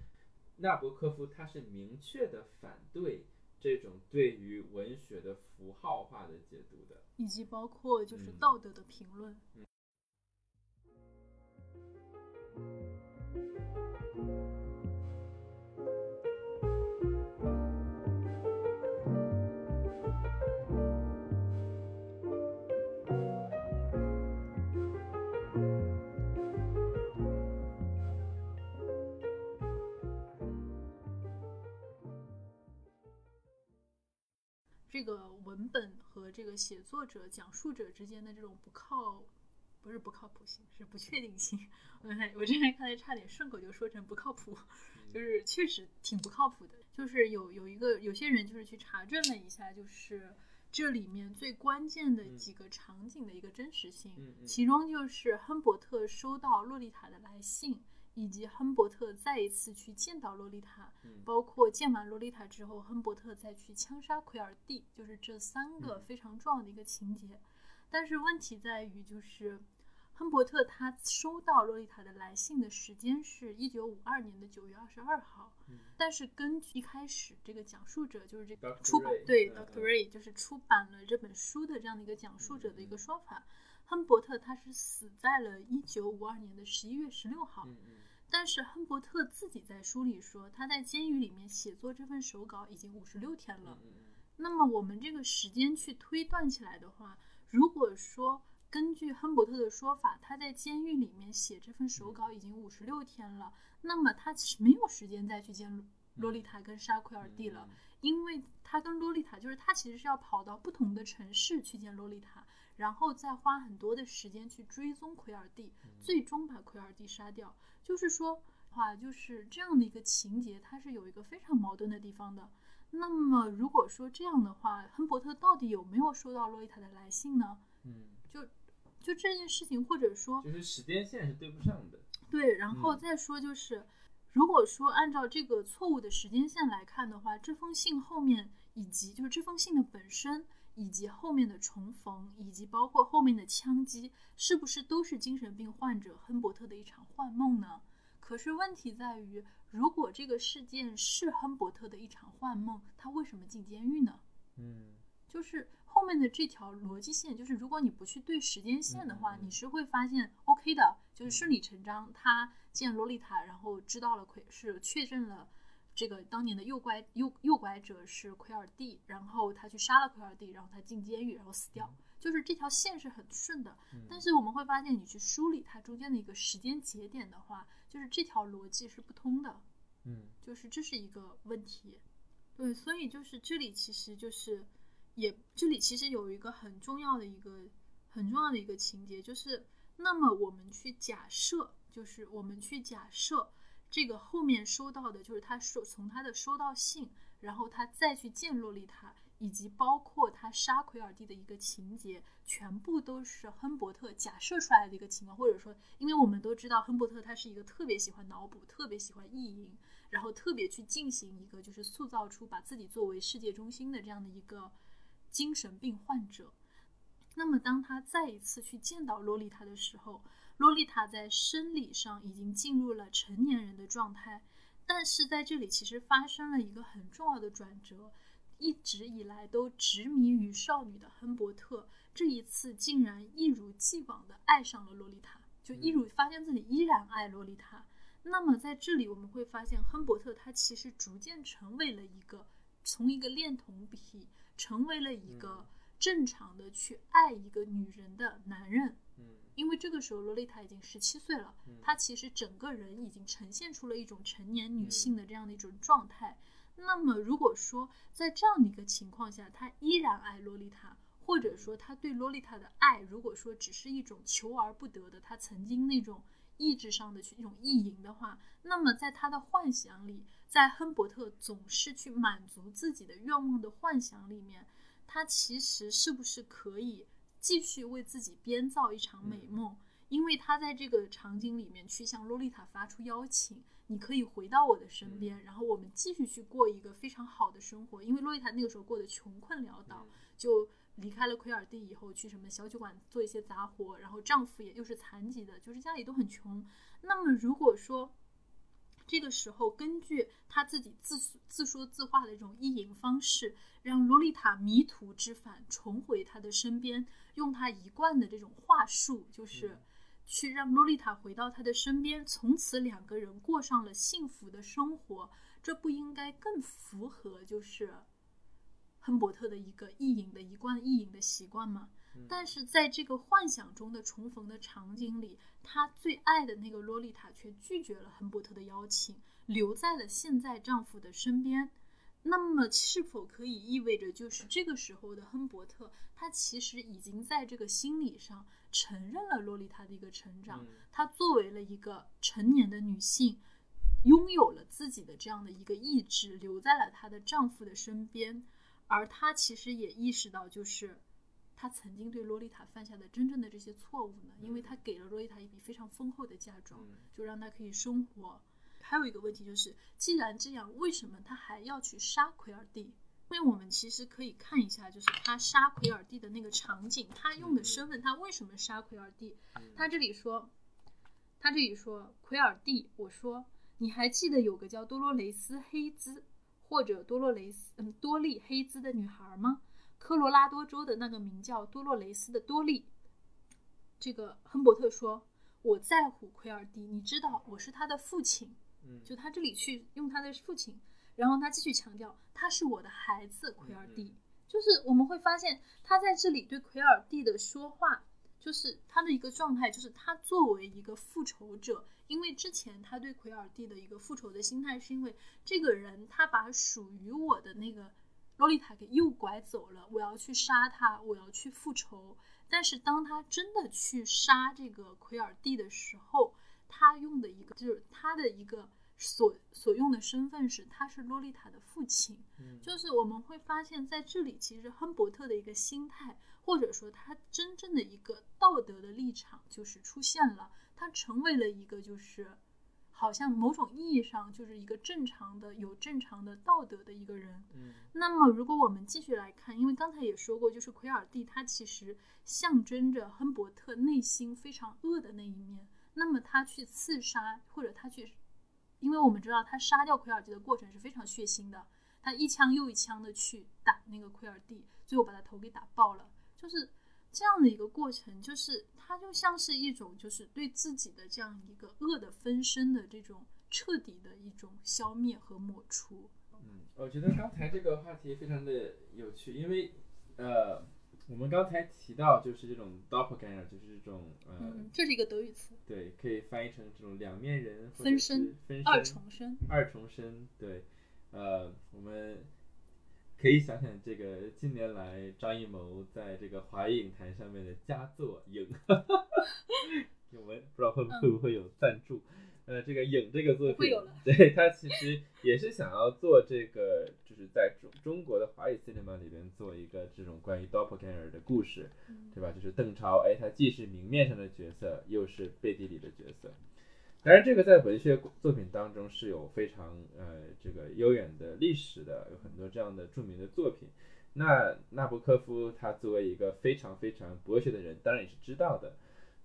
纳博科夫他是明确的反对这种对于文学的符号化的解读的，
以及包括就是道德的评论。这个文本和这个写作者、讲述者之间的这种不靠，不是不靠谱性，是不确定性。我我之前刚才差点顺口就说成不靠谱，就是确实挺不靠谱的。就是有有一个有些人就是去查证了一下，就是这里面最关键的几个场景的一个真实性，其中就是亨伯特收到洛丽塔的来信。以及亨伯特再一次去见到洛丽塔，包括见完洛丽塔之后，亨伯特再去枪杀奎尔蒂，就是这三个非常重要的一个情节。但是问题在于，就是亨伯特他收到洛丽塔的来信的时间是一九五二年的九月二十二号，但是根据一开始这个讲述者，就是这个出版对 Doctor Ray，就是出版了这本书的这样的一个讲述者的一个说法，亨伯特他是死在了一九五二年的十一月十六号。但是亨伯特自己在书里说，他在监狱里面写作这份手稿已经五十六天了。那么我们这个时间去推断起来的话，如果说根据亨伯特的说法，他在监狱里面写这份手稿已经五十六天了，那么他其实没有时间再去见洛丽塔跟沙奎尔蒂了，因为他跟洛丽塔就是他其实是要跑到不同的城市去见洛丽塔，然后再花很多的时间去追踪奎尔蒂，最终把奎尔蒂杀掉。就是说，话就是这样的一个情节，它是有一个非常矛盾的地方的。那么，如果说这样的话，亨伯特到底有没有收到洛丽塔的来信呢？
嗯，
就就这件事情，或者说，
就是时间线是对不上的。
对，然后再说就是，如果说按照这个错误的时间线来看的话，这封信后面以及就是这封信的本身。以及后面的重逢，以及包括后面的枪击，是不是都是精神病患者亨伯特的一场幻梦呢？可是问题在于，如果这个事件是亨伯特的一场幻梦，他为什么进监狱呢？
嗯，
就是后面的这条逻辑线，就是如果你不去对时间线的话，你是会发现 OK 的，就是顺理成章，他见洛丽塔，然后知道了奎是确认了。这个当年的诱拐诱诱拐者是奎尔蒂，然后他去杀了奎尔蒂，然后他进监狱，然后死掉，就是这条线是很顺的。但是我们会发现，你去梳理它中间的一个时间节点的话，就是这条逻辑是不通的。
嗯，
就是这是一个问题。对，所以就是这里其实就是也这里其实有一个很重要的一个很重要的一个情节，就是那么我们去假设，就是我们去假设。这个后面收到的就是他收从他的收到信，然后他再去见洛丽塔，以及包括他杀奎尔蒂的一个情节，全部都是亨伯特假设出来的一个情况，或者说，因为我们都知道亨伯特他是一个特别喜欢脑补、特别喜欢意淫，然后特别去进行一个就是塑造出把自己作为世界中心的这样的一个精神病患者。那么当他再一次去见到洛丽塔的时候，洛丽塔在生理上已经进入了成年人的状态，但是在这里其实发生了一个很重要的转折。一直以来都执迷于少女的亨伯特，这一次竟然一如既往的爱上了洛丽塔，就一如发现自己依然爱洛丽塔。那么在这里我们会发现，亨伯特他其实逐渐成为了一个从一个恋童癖，成为了一个正常的去爱一个女人的男人。因为这个时候，洛丽塔已经十七岁了，她其实整个人已经呈现出了一种成年女性的这样的一种状态。那么，如果说在这样的一个情况下，她依然爱洛丽塔，或者说他对洛丽塔的爱，如果说只是一种求而不得的，他曾经那种意志上的去一种意淫的话，那么在他的幻想里，在亨伯特总是去满足自己的愿望的幻想里面，他其实是不是可以继续为自己编造一场美梦？因为他在这个场景里面去向洛丽塔发出邀请，你可以回到我的身边，然后我们继续去过一个非常好的生活。因为洛丽塔那个时候过得穷困潦倒，就。离开了奎尔蒂以后，去什么小酒馆做一些杂活，然后丈夫也又是残疾的，就是家里都很穷。那么如果说这个时候根据他自己自自说自话的这种意淫方式，让洛丽塔迷途知返，重回他的身边，用他一贯的这种话术，就是去让洛丽塔回到他的身边，从此两个人过上了幸福的生活，这不应该更符合就是？亨伯特的一个意淫的一贯意淫的习惯吗，但是在这个幻想中的重逢的场景里，他最爱的那个洛丽塔却拒绝了亨伯特的邀请，留在了现在丈夫的身边。那么，是否可以意味着，就是这个时候的亨伯特，他其实已经在这个心理上承认了洛丽塔的一个成长，她作为了一个成年的女性，拥有了自己的这样的一个意志，留在了她的丈夫的身边。而她其实也意识到，就是他曾经对洛丽塔犯下的真正的这些错误呢，因为他给了洛丽塔一笔非常丰厚的嫁妆，就让她可以生活。还有一个问题就是，既然这样，为什么他还要去杀奎尔蒂？因为我们其实可以看一下，就是他杀奎尔蒂的那个场景，他用的身份，他为什么杀奎尔蒂？他这里说，他这里说奎尔蒂，我说你还记得有个叫多洛雷斯黑兹？或者多洛雷斯，嗯，多利黑兹的女孩吗？科罗拉多州的那个名叫多洛雷斯的多利。这个亨伯特说：“我在乎奎尔蒂，你知道我是他的父亲。”
嗯，
就他这里去用他的父亲，然后他继续强调他是我的孩子奎尔蒂。就是我们会发现他在这里对奎尔蒂的说话。就是他的一个状态，就是他作为一个复仇者，因为之前他对奎尔蒂的一个复仇的心态，是因为这个人他把属于我的那个洛丽塔给诱拐走了，我要去杀他，我要去复仇。但是当他真的去杀这个奎尔蒂的时候，他用的一个就是他的一个所所用的身份是他是洛丽塔的父亲，就是我们会发现在这里其实亨伯特的一个心态。或者说，他真正的一个道德的立场就是出现了，他成为了一个就是好像某种意义上就是一个正常的、有正常的道德的一个人。
嗯，
那么如果我们继续来看，因为刚才也说过，就是奎尔蒂他其实象征着亨伯特内心非常恶的那一面。那么他去刺杀，或者他去，因为我们知道他杀掉奎尔蒂的过程是非常血腥的，他一枪又一枪的去打那个奎尔蒂，最后把他头给打爆了。就是这样的一个过程，就是它就像是一种，就是对自己的这样一个恶的分身的这种彻底的一种消灭和抹除。
嗯，我觉得刚才这个话题非常的有趣，因为呃，我们刚才提到就是这种 doppelganger，就是这种呃，
这是一个德语词，
对，可以翻译成这种两面人
分身、
分身、
二重身、
二重身，对，呃，我们。可以想想这个近年来张艺谋在这个华语影坛上面的佳作《影》，我们不知道会会不会有赞助。呃，这个《影》这个作品，对他其实也是想要做这个，就是在中中国的华语 cinema 里边做一个这种关于 doppelganger 的故事，对吧？就是邓超，哎，他既是明面上的角色，又是背地里的角色。当然，这个在文学作品当中是有非常呃这个悠远的历史的，有很多这样的著名的作品。那纳博科夫他作为一个非常非常博学的人，当然也是知道的。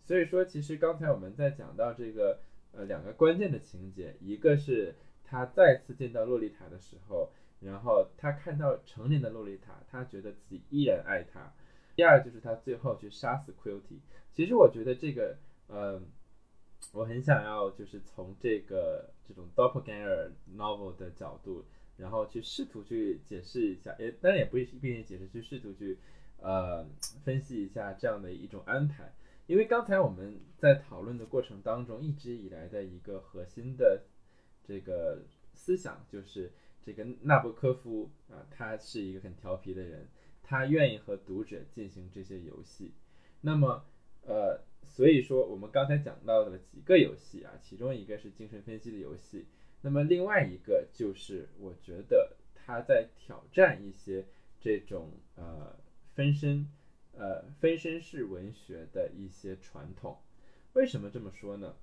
所以说，其实刚才我们在讲到这个呃两个关键的情节，一个是他再次见到洛丽塔的时候，然后他看到成年的洛丽塔，他觉得自己依然爱她。第二就是他最后去杀死 Quilty。其实我觉得这个呃。我很想要，就是从这个这种 doppelganger novel 的角度，然后去试图去解释一下，也，当然也不一定解释，去试图去呃分析一下这样的一种安排。因为刚才我们在讨论的过程当中，一直以来的一个核心的这个思想就是，这个纳博科夫啊，他是一个很调皮的人，他愿意和读者进行这些游戏。那么，呃，所以说我们刚才讲到的几个游戏啊，其中一个是精神分析的游戏，那么另外一个就是我觉得他在挑战一些这种呃分身呃分身式文学的一些传统。为什么这么说呢？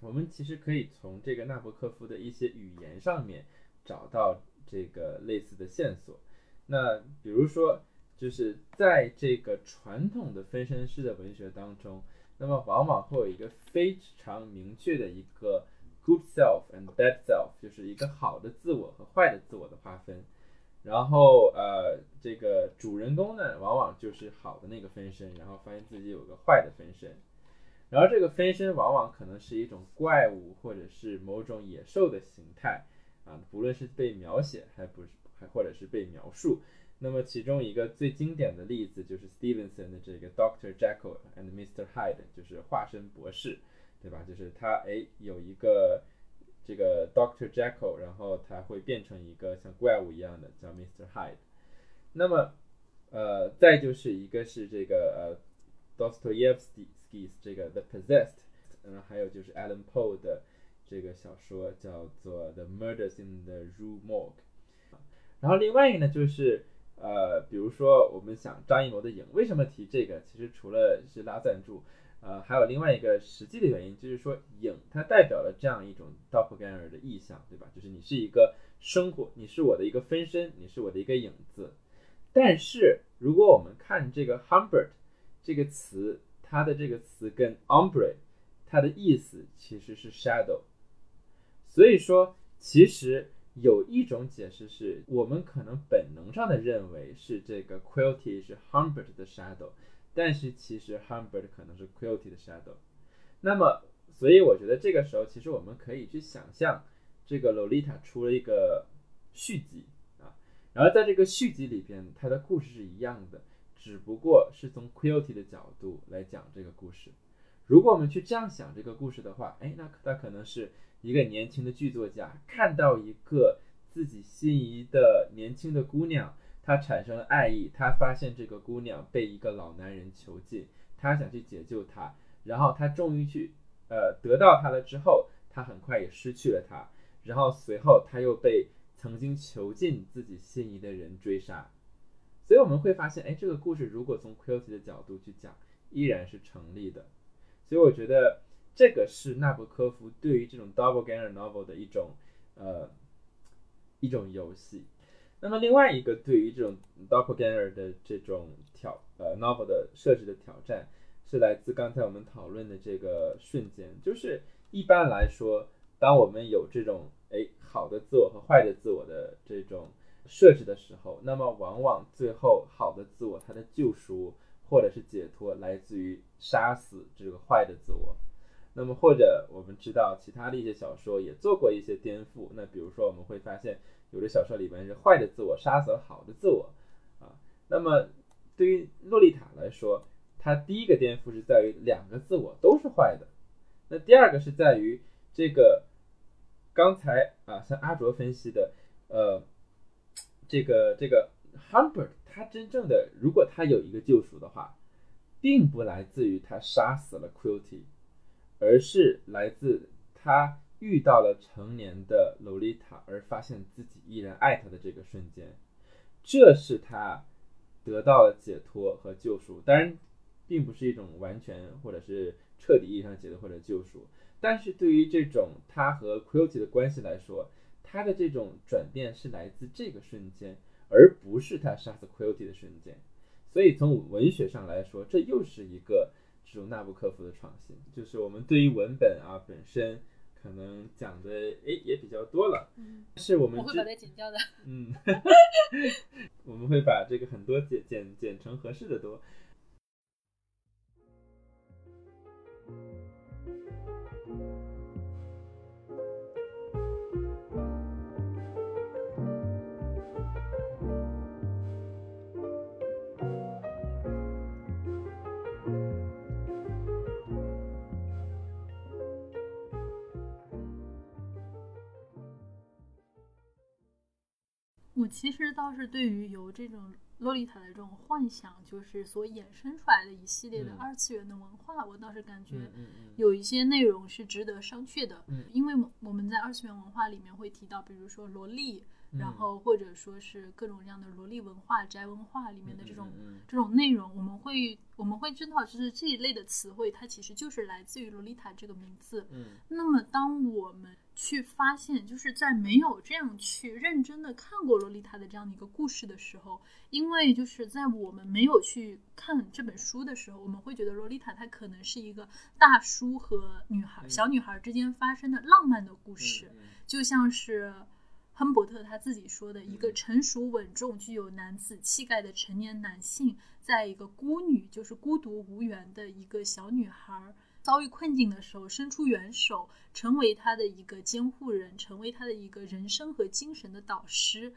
我们其实可以从这个纳博科夫的一些语言上面找到这个类似的线索。那比如说，就是在这个传统的分身式的文学当中，那么往往会有一个非常明确的一个 good self and bad self，就是一个好的自我和坏的自我的划分。然后呃，这个主人公呢，往往就是好的那个分身，然后发现自己有个坏的分身。然后这个分身往往可能是一种怪物，或者是某种野兽的形态啊，不论是被描写还不是还或者是被描述。那么其中一个最经典的例子就是 Stevenson 的这个 Doctor Jekyll and Mr Hyde，就是化身博士，对吧？就是他哎有一个这个 Doctor Jekyll，然后他会变成一个像怪物一样的叫 Mr Hyde。那么呃再就是一个是这个呃 Dostoevsky。这个 The Possessed，嗯，还有就是 Alan Poe 的这个小说叫做 The Murders in the Rue Morgue。然后另外一个呢，就是呃，比如说我们想张艺谋的影，为什么提这个？其实除了是拉赞助，呃，还有另外一个实际的原因，就是说影它代表了这样一种 doppelganger 的意象，对吧？就是你是一个生活，你是我的一个分身，你是我的一个影子。但是如果我们看这个 Humbert 这个词。它的这个词跟 ombre，它的意思其实是 shadow，所以说其实有一种解释是我们可能本能上的认为是这个 quilty 是 Humbert 的 shadow，但是其实 Humbert 可能是 quilty 的 shadow。那么，所以我觉得这个时候其实我们可以去想象，这个 Lolita 出了一个续集啊，然后在这个续集里边，它的故事是一样的。只不过是从 Quilty 的角度来讲这个故事。如果我们去这样想这个故事的话，哎，那它可能是一个年轻的剧作家，看到一个自己心仪的年轻的姑娘，他产生了爱意，他发现这个姑娘被一个老男人囚禁，他想去解救她，然后他终于去呃得到她了之后，他很快也失去了她，然后随后他又被曾经囚禁自己心仪的人追杀。所以我们会发现，哎，这个故事如果从 Quilty 的角度去讲，依然是成立的。所以我觉得这个是纳博科夫对于这种 double ganger novel 的一种呃一种游戏。那么另外一个对于这种 double ganger 的这种挑呃 novel 的设置的挑战，是来自刚才我们讨论的这个瞬间，就是一般来说，当我们有这种哎好的自我和坏的自我的这种。设置的时候，那么往往最后好的自我，他的救赎或者是解脱来自于杀死这个坏的自我。那么或者我们知道其他的一些小说也做过一些颠覆。那比如说我们会发现有的小说里面是坏的自我杀死了好的自我啊。那么对于洛丽塔来说，它第一个颠覆是在于两个自我都是坏的。那第二个是在于这个刚才啊像阿卓分析的呃。这个这个 Humbert，他真正的如果他有一个救赎的话，并不来自于他杀死了 Quilty，而是来自他遇到了成年的洛丽塔，而发现自己依然爱她的这个瞬间，这是他得到了解脱和救赎。当然，并不是一种完全或者是彻底意义上解脱或者救赎，但是对于这种他和 Quilty 的关系来说。他的这种转变是来自这个瞬间，而不是他杀死 Quilty 的瞬间。所以从文学上来说，这又是一个这种纳布克夫的创新。就是我们对于文本啊本身可能讲的诶也比较多了，
嗯，
是我们
我会把它剪掉的，
嗯，我们会把这个很多剪剪剪成合适的多。
其实倒是对于有这种洛丽塔的这种幻想，就是所衍生出来的一系列的
嗯。
二次元的文化，我倒是感觉有一些内容是值得商榷的。
嗯。
因为我们在二次元文化里面会提到，比如说萝莉，然
嗯
后或者说是各种各样的萝莉文化、宅文化里面的这种、
嗯嗯
这种内容，我们会我们会知道，就是这一类的词汇，它其实就是来自于洛丽塔这个名字。
嗯。
那么，当我们去发现，就是在没有这样去认真的看过洛丽塔的这样的一个故事的时候，因为就是在我们没有去看这本书的时候，我们会觉得洛丽塔它可能是一个大叔和女孩、
嗯。
小女孩之间发生的浪漫的故事，
嗯
就像是亨伯特他自己说的，一个
嗯。
成熟稳重、具有男子气概的成年男性，在一个孤女，就是孤独无援的一个小女孩遭遇困境的时候，伸出援手，成为他的一个监护人，成为他的一个人生和精神的导师。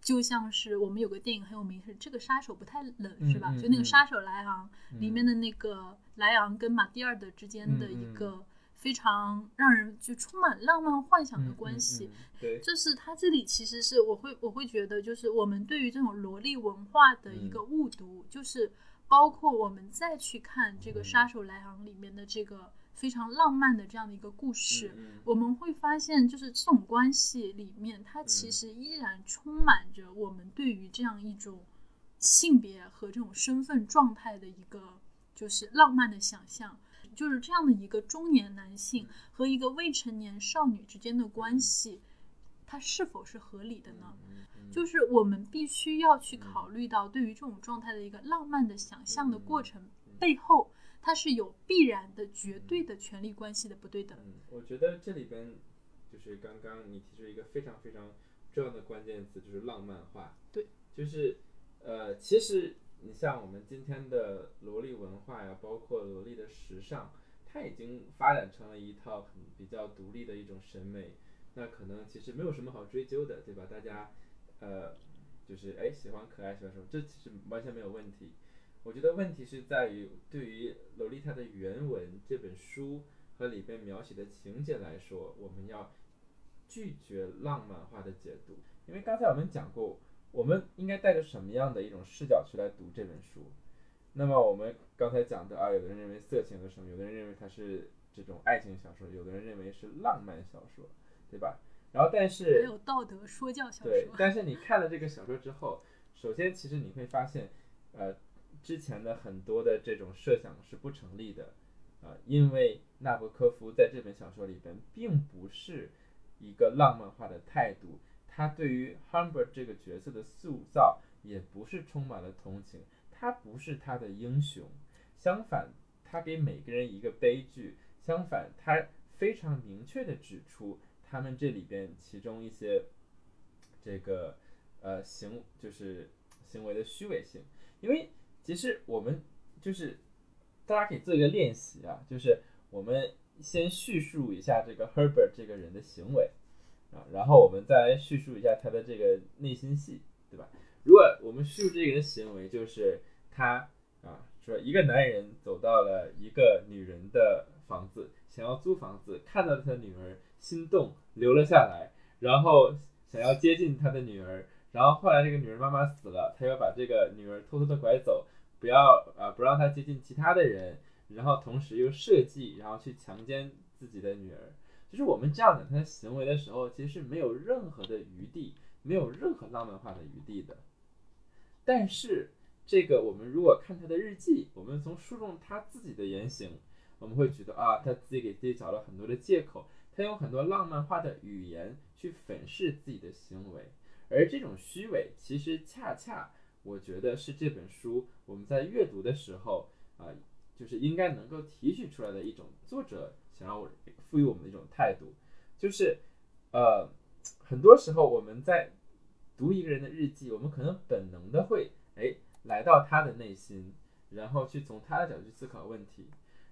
就像是我们有个电影很有名，是这个杀手不太冷，是吧？就那个
嗯
杀手莱昂、
嗯
里面的那个莱昂跟马蒂尔德之间的一个非常让人就充满浪漫幻想的
嗯
关系。
嗯嗯对，
就是他这里其实是我会我会觉得，就是我们对于这种萝莉文化的一
嗯
个误读，就是包括我们再去看这个《
嗯。
杀手莱昂》里面的这个非常浪漫的这样的一个故事，我们会发现，就是这种关系里面，它其
嗯
实依然充满着我们对于这样一种性别和这种身份状态的一个就是浪漫的想象。就是这样的一个中年男性和一个未成年少女之间的关系，它是否是合理的呢？就是我们必须要去考虑到，对于这种状态的一个浪漫的想象的过程背后，它是有必然的、绝对的权利关系的不对等。
嗯，我觉得这里边就是刚刚你提出一个非常非常重要的关键词，就是浪漫化。
对，
就是呃，其实你像我们今天的萝莉文化呀，包括萝莉的时尚，它已经发展成了一套很比较独立的一种审美。那可能其实没有什么好追究的，对吧？大家呃，就是哎喜欢可爱喜欢什么，这其实完全没有问题。我觉得问题是在于对于《洛丽塔》的原文这本书和里边描写的情节来说，我们要拒绝浪漫化的解读，因为刚才我们讲过，我们应该带着什么样的一种视角去来读这本书。那么我们刚才讲的啊，有的人认为色情的什么，有的人认为它是这种爱情小说，有的人认为是浪漫小说，对吧？然后但
还
是
有道德说教小
对
说，，
但是你看了这个小说之后，首先其实你会发现，呃，之前的很多的这种设想是不成立的，啊、因为纳博科夫在这本小说里边并不是一个浪漫化的态度，他对于 Humbert 这个角色的塑造也不是充满了同情，他不是他的英雄，相反，他给每个人一个悲剧，相反，他非常明确的指出他们这里边其中一些这个呃行就是行为的虚伪性，因为其实我们就是大家可以做一个练习啊，就是我们先叙述一下这个 Herbert 这个人的行为啊，然后我们再来叙述一下他的这个内心戏，对吧？如果我们叙述这个人的行为，就是他啊说一个男人走到了一个女人的房子，想要租房子，看到他的女儿，心动留了下来，然后想要接近他的女儿，然后后来这个女儿妈妈死了，他要把这个女儿偷偷的拐走，不要啊不让她接近其他的人，然后同时又设计，然后去强奸自己的女儿。就是我们这样的他的行为的时候，其实是没有任何的余地，没有任何浪漫化的余地的。但是这个我们如果看他的日记，我们从书中他自己的言行，我们会觉得啊，他自己给自己找了很多的借口，他用很多浪漫化的语言去粉饰自己的行为，而这种虚伪，其实恰恰我觉得是这本书我们在阅读的时候啊、就是应该能够提取出来的一种作者想让我赋予我们的一种态度，就是呃，很多时候我们在读一个人的日记，我们可能本能的会哎来到他的内心，然后去从他的角度去思考问题。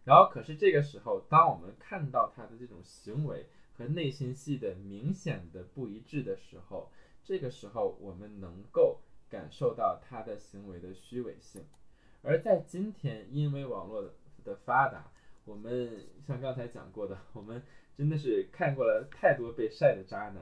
然后，可是这个时候，当我们看到他的这种行为和内心戏的明显的不一致的时候，这个时候我们能够感受到他的行为的虚伪性。而在今天，因为网络的发达，我们像刚才讲过的，我们真的是看过了太多被晒的渣男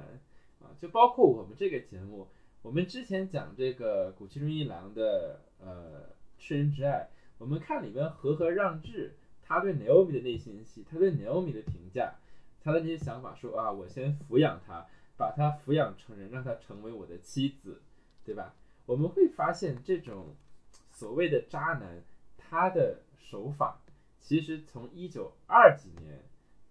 啊，就包括我们这个节目，我们之前讲这个古奇中一郎的呃吃人之爱，我们看里面和和让治，他对 Naomi 的内心戏，他对 Naomi 的评价，他的那些想法，说啊，我先抚养他，把他抚养成人，让他成为我的妻子，对吧？我们会发现这种所谓的渣男，他的手法其实从一九二几年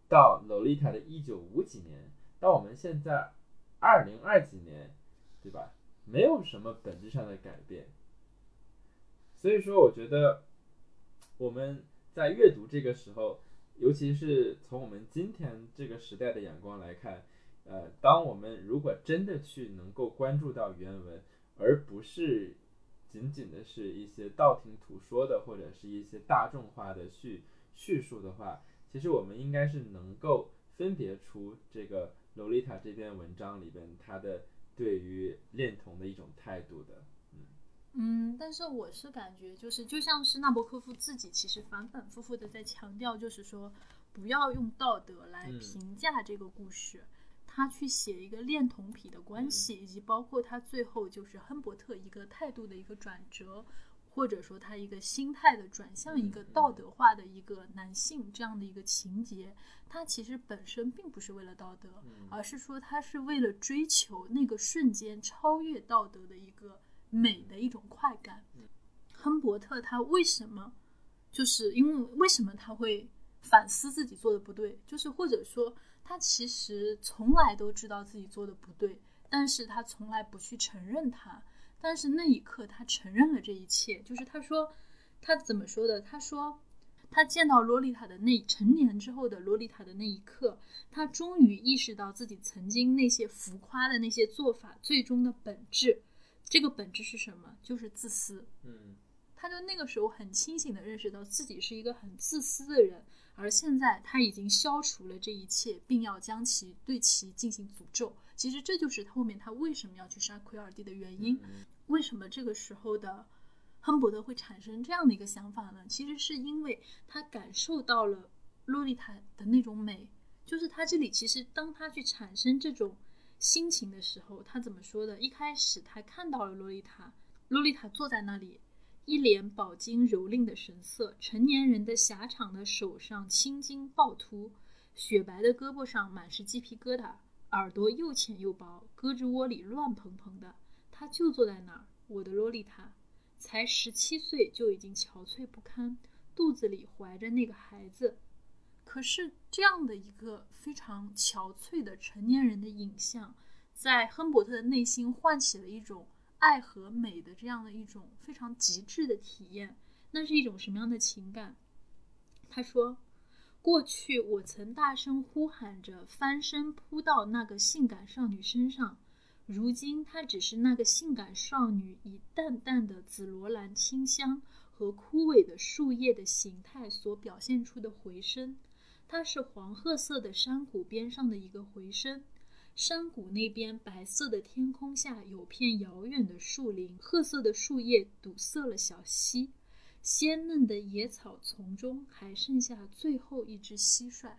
到洛丽塔的一九五几年，到我们现在二零二几年，对吧？没有什么本质上的改变。所以说，我觉得我们在阅读这个时候，尤其是从我们今天这个时代的眼光来看，呃，当我们如果真的去能够关注到原文，而不是仅仅的是一些道听途说的或者是一些大众化的叙叙述的话，其实我们应该是能够分别出这个洛丽塔这篇文章里边它的对于恋童的一种态度的。
嗯，但是我是感觉就是就像是纳博科夫自己其实反反复复的在强调，就是说不要用道德来评价这个故事。他去写一个恋童癖的关系，以及包括他最后就是亨伯特一个态度的一个转折，或者说他一个心态的转向一个道德化的一个男性这样的一个情节，他其实本身并不是为了道德，而是说他是为了追求那个瞬间超越道德的一个美的一种快感。亨伯特他为什么就是因为为什么他会反思自己做的不对，就是或者说。他其实从来都知道自己做的不对，但是他从来不去承认他。但是那一刻，他承认了这一切。就是他说，他怎么说的？他说，他见到洛丽塔的那成年之后的洛丽塔的那一刻，他终于意识到自己曾经那些浮夸的那些做法最终的本质。这个本质是什么？就是自私。
嗯，
他就那个时候很清醒的认识到自己是一个很自私的人。而现在他已经消除了这一切，并要将其对其进行诅咒。其实这就是后面他为什么要去杀奎尔蒂的原因。为什么这个时候的亨伯特会产生这样的一个想法呢？其实是因为他感受到了洛丽塔的那种美。就是他这里其实当他去产生这种心情的时候，他怎么说的？一开始他看到了洛丽塔，洛丽塔坐在那里。一脸饱经蹂躏的神色，成年人的狭长的手上青筋暴突，雪白的胳膊上满是鸡皮疙瘩，耳朵又浅又薄，胳肢窝里乱蓬蓬的。他就坐在那儿，我的洛丽塔，才十七岁就已经憔悴不堪，肚子里怀着那个孩子。可是这样的一个非常憔悴的成年人的影像，在亨伯特的内心唤起了一种。爱和美的这样的一种非常极致的体验，那是一种什么样的情感？他说：“过去我曾大声呼喊着，翻身扑到那个性感少女身上，如今她只是那个性感少女以淡淡的紫罗兰清香和枯萎的树叶的形态所表现出的回声。它是黄褐色的山谷边上的一个回声。”山谷那边，白色的天空下有片遥远的树林，褐色的树叶堵塞了小溪，鲜嫩的野草丛中还剩下最后一只蟋蟀。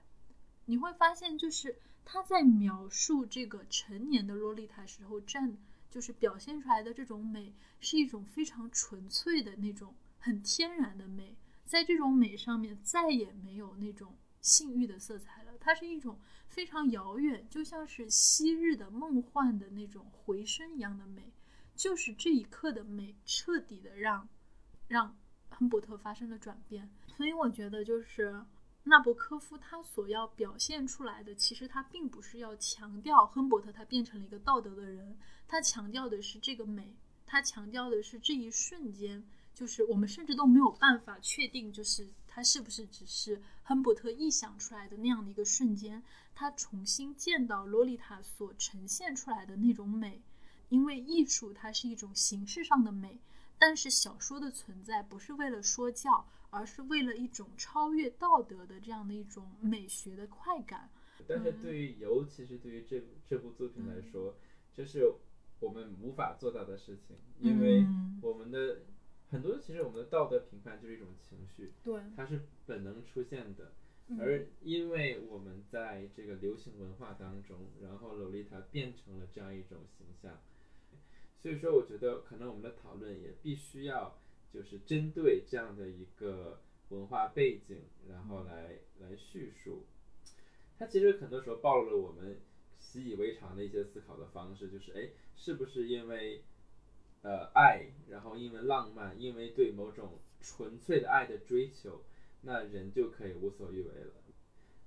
你会发现，就是他在描述这个成年的洛丽塔时候，站就是表现出来的这种美，是一种非常纯粹的那种很天然的美，在这种美上面再也没有那种性欲的色彩了，它是一种。非常遥远，就像是昔日的梦幻的那种回声一样的美，就是这一刻的美，彻底的让让亨伯特发生了转变。所以我觉得，就是纳博科夫他所要表现出来的，其实他并不是要强调亨伯特他变成了一个道德的人，他强调的是这个美，他强调的是这一瞬间，就是我们甚至都没有办法确定，就是他是不是只是亨伯特臆想出来的那样的一个瞬间。他重新见到洛丽塔所呈现出来的那种美，因为艺术它是一种形式上的美，但是小说的存在不是为了说教，而是为了一种超越道德的这样的一种美学的快感。
但是对于尤其是对于这这部作品来说，这是我们无法做到的事情，因为我们的很多其实我们的道德评判就是一种情绪，
对，
它是本能出现的。而因为我们在这个流行文化当中，然后洛丽塔变成了这样一种形象，所以说，我觉得可能我们的讨论也必须要就是针对这样的一个文化背景，然后来来叙述。它其实很多时候暴露了我们习以为常的一些思考的方式，就是哎，是不是因为呃爱，然后因为浪漫，因为对某种纯粹的爱的追求，那人就可以无所欲为了。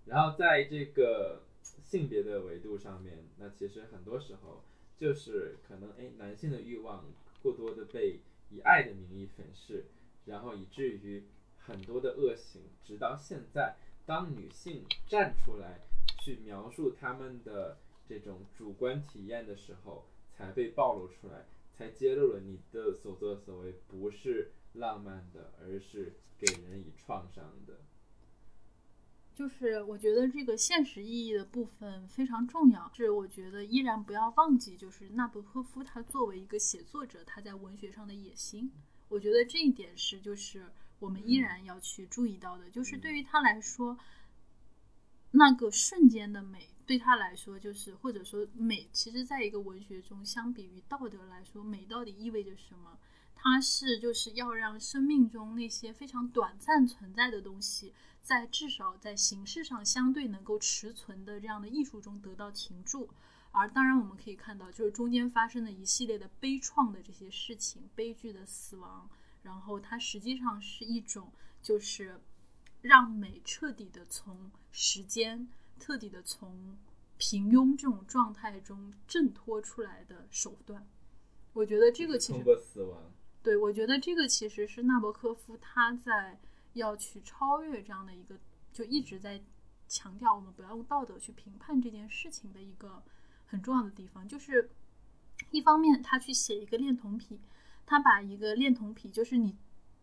然后在这个性别的维度上面，那其实很多时候就是可能哎，男性的欲望过多的被以爱的名义粉饰，然后以至于很多的恶行，直到现在。当女性站出来去描述她们的这种主观体验的时候，才被暴露出来，才揭露了你的所作所为不是浪漫的，而是给人以创伤的。
就是我觉得这个现实意义的部分非常重要，是我觉得依然不要忘记，就是纳博科夫他作为一个写作者，他在文学上的野心，我觉得这一点是就是。我们依然要去注意到的，就是对于他来说，那个瞬间的美，对他来说，就是或者说美，其实在一个文学中，相比于道德来说，美到底意味着什么？它是就是要让生命中那些非常短暂存在的东西，在至少在形式上相对能够持存的这样的艺术中得到停住。而当然，我们可以看到，就是中间发生的一系列的悲怆的这些事情，悲剧的死亡。然后它实际上是一种，就是让美彻底的从时间、彻底的从平庸这种状态中挣脱出来的手段。我觉得这个其实通
过死亡，
对我觉得这个其实是纳博科夫他在要去超越这样的一个，就一直在强调我们不要用道德去评判这件事情的一个很重要的地方。就是一方面他去写一个恋童癖。他把一个恋童癖，就是你，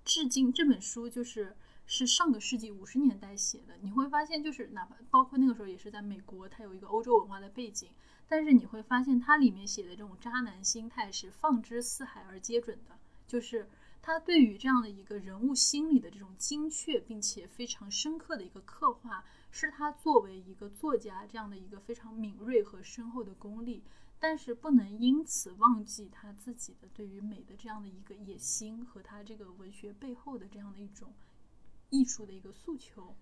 致敬这本书就是是上个世纪五十年代写的，你会发现就是哪怕包括那个时候也是在美国，它有一个欧洲文化的背景，但是你会发现它里面写的这种渣男心态是放之四海而皆准的，就是他对于这样的一个人物心理的这种精确并且非常深刻的一个刻画，是他作为一个作家这样的一个非常敏锐和深厚的功力。但是不能因此忘记他自己的对于美的这样的一个野心和他这个文学背后的这样的一种艺术的一个诉求。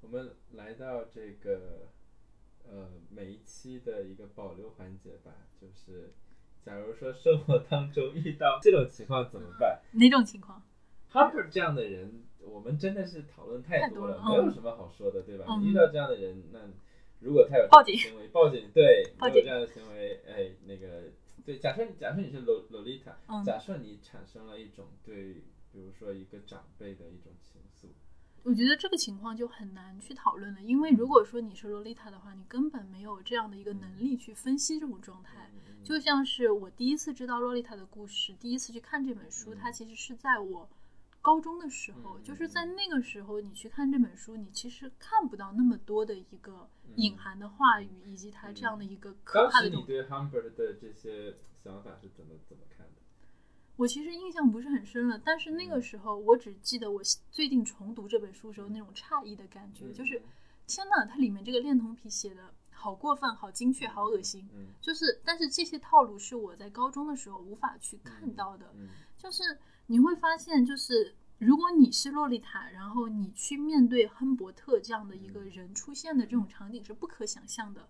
我们来到这个每一期的一个保留环节吧，就是假如说生活当中遇到这种情况怎么办？
哪种情况
？Harper 这样的人，我们真的是讨论太多了，没有什么好说的，对吧？你遇到这样的人，那如果他有
报警
行为，报警对，
有
这样的行为，哎，那个对，假设假设你是 Lolita，假设你产生了一种对，比如说一个长辈的一种情愫。
我觉得这个情况就很难去讨论了，因为如果说你是洛丽塔的话，你根本没有这样的一个能力去分析这种状态。就像是我第一次知道洛丽塔的故事，第一次去看这本书，它其实是在我高中的时候。就是在那个时候，你去看这本书，你其实看不到那么多的一个隐含的话语，以及它这样的一个可怕的。
当时你对 Humber 的这些想法是怎么怎么看的？
我其实印象不是很深了，但是那个时候我只记得我最近重读这本书时候那种诧异的感觉，就是天呐，它里面这个恋童癖写的好过分、好精确、好恶心。就是，但是这些套路是我在高中的时候无法去看到的。就是你会发现，就是如果你是洛丽塔，然后你去面对亨伯特这样的一个人出现的这种场景是不可想象的，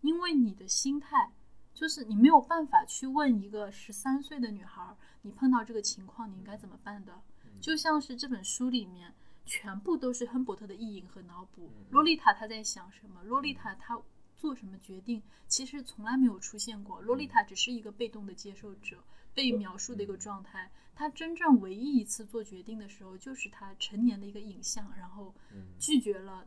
因为你的心态就是你没有办法去问一个十三岁的女孩。你碰到这个情况，你应该怎么办的？就像是这本书里面全部都是亨伯特的意淫和脑补。洛丽塔她在想什么？洛丽塔她做什么决定？其实从来没有出现过。洛丽塔只是一个被动的接受者，被描述的一个状态。她真正唯一一次做决定的时候，就是她成年的一个影像，然后拒绝了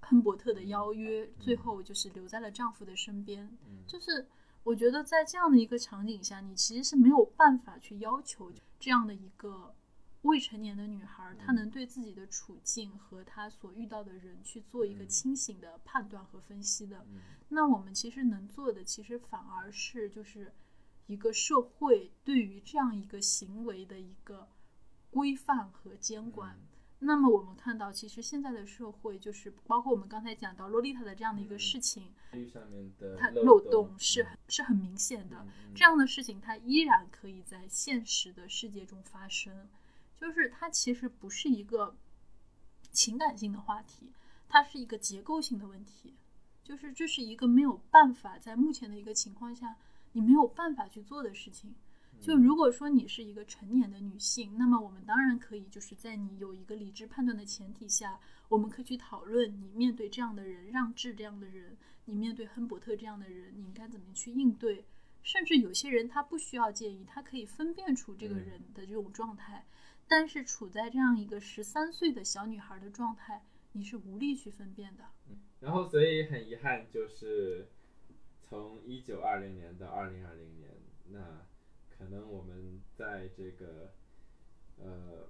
亨伯特的邀约，最后就是留在了丈夫的身边。就是。我觉得在这样的一个场景下，你其实是没有办法去要求这样的一个未成年的女孩，她能对自己的处境和她所遇到的人去做一个清醒的判断和分析的。那我们其实能做的，其实反而是就是一个社会对于这样一个行为的一个规范和监管。那么我们看到，其实现在的社会就是包括我们刚才讲到洛丽塔的这样的一个事情，它漏洞是是很明显的。这样的事情它依然可以在现实的世界中发生，就是它其实不是一个情感性的话题，它是一个结构性的问题，就是这是一个没有办法在目前的一个情况下你没有办法去做的事情。就如果说你是一个成年的女性，那么我们当然可以，就是在你有一个理智判断的前提下，我们可以去讨论你面对这样的人，让智这样的人，你面对亨伯特这样的人，你应该怎么去应对。甚至有些人他不需要建议，他可以分辨出这个人的这种状态。但是处在这样一个十三岁的小女孩的状态，你是无力去分辨的。
然后，所以很遗憾，就是从一九二零年到二零二零年，那。可能我们在这个，呃，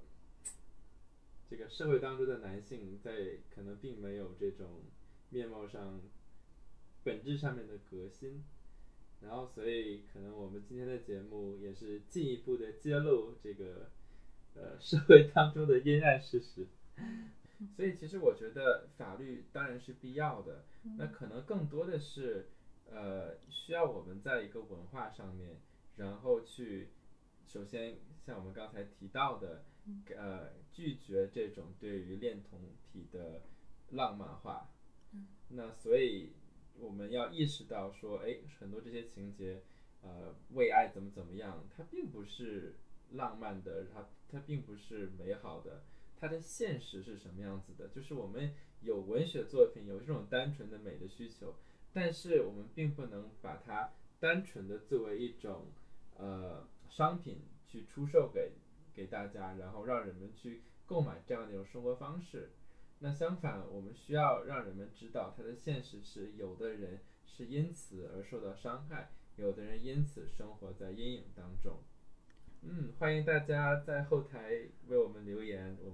这个社会当中的男性，在可能并没有这种面貌上、本质上面的革新，然后所以可能我们今天的节目也是进一步的揭露这个，呃，社会当中的阴暗事实。所以其实我觉得法律当然是必要的，那可能更多的是，呃，需要我们在一个文化上面。然后去，首先像我们刚才提到的，呃，拒绝这种对于恋童癖的浪漫化。那所以我们要意识到说，哎，很多这些情节，呃，为爱怎么怎么样，它并不是浪漫的，它它并不是美好的，它的现实是什么样子的？就是我们有文学作品，有这种单纯的美的需求，但是我们并不能把它单纯的作为一种。呃，商品去出售给给大家，然后让人们去购买这样的一种生活方式。那相反，我们需要让人们知道，它的现实是有的人是因此而受到伤害，有的人因此生活在阴影当中。嗯，欢迎大家在后台为我们留言。我们。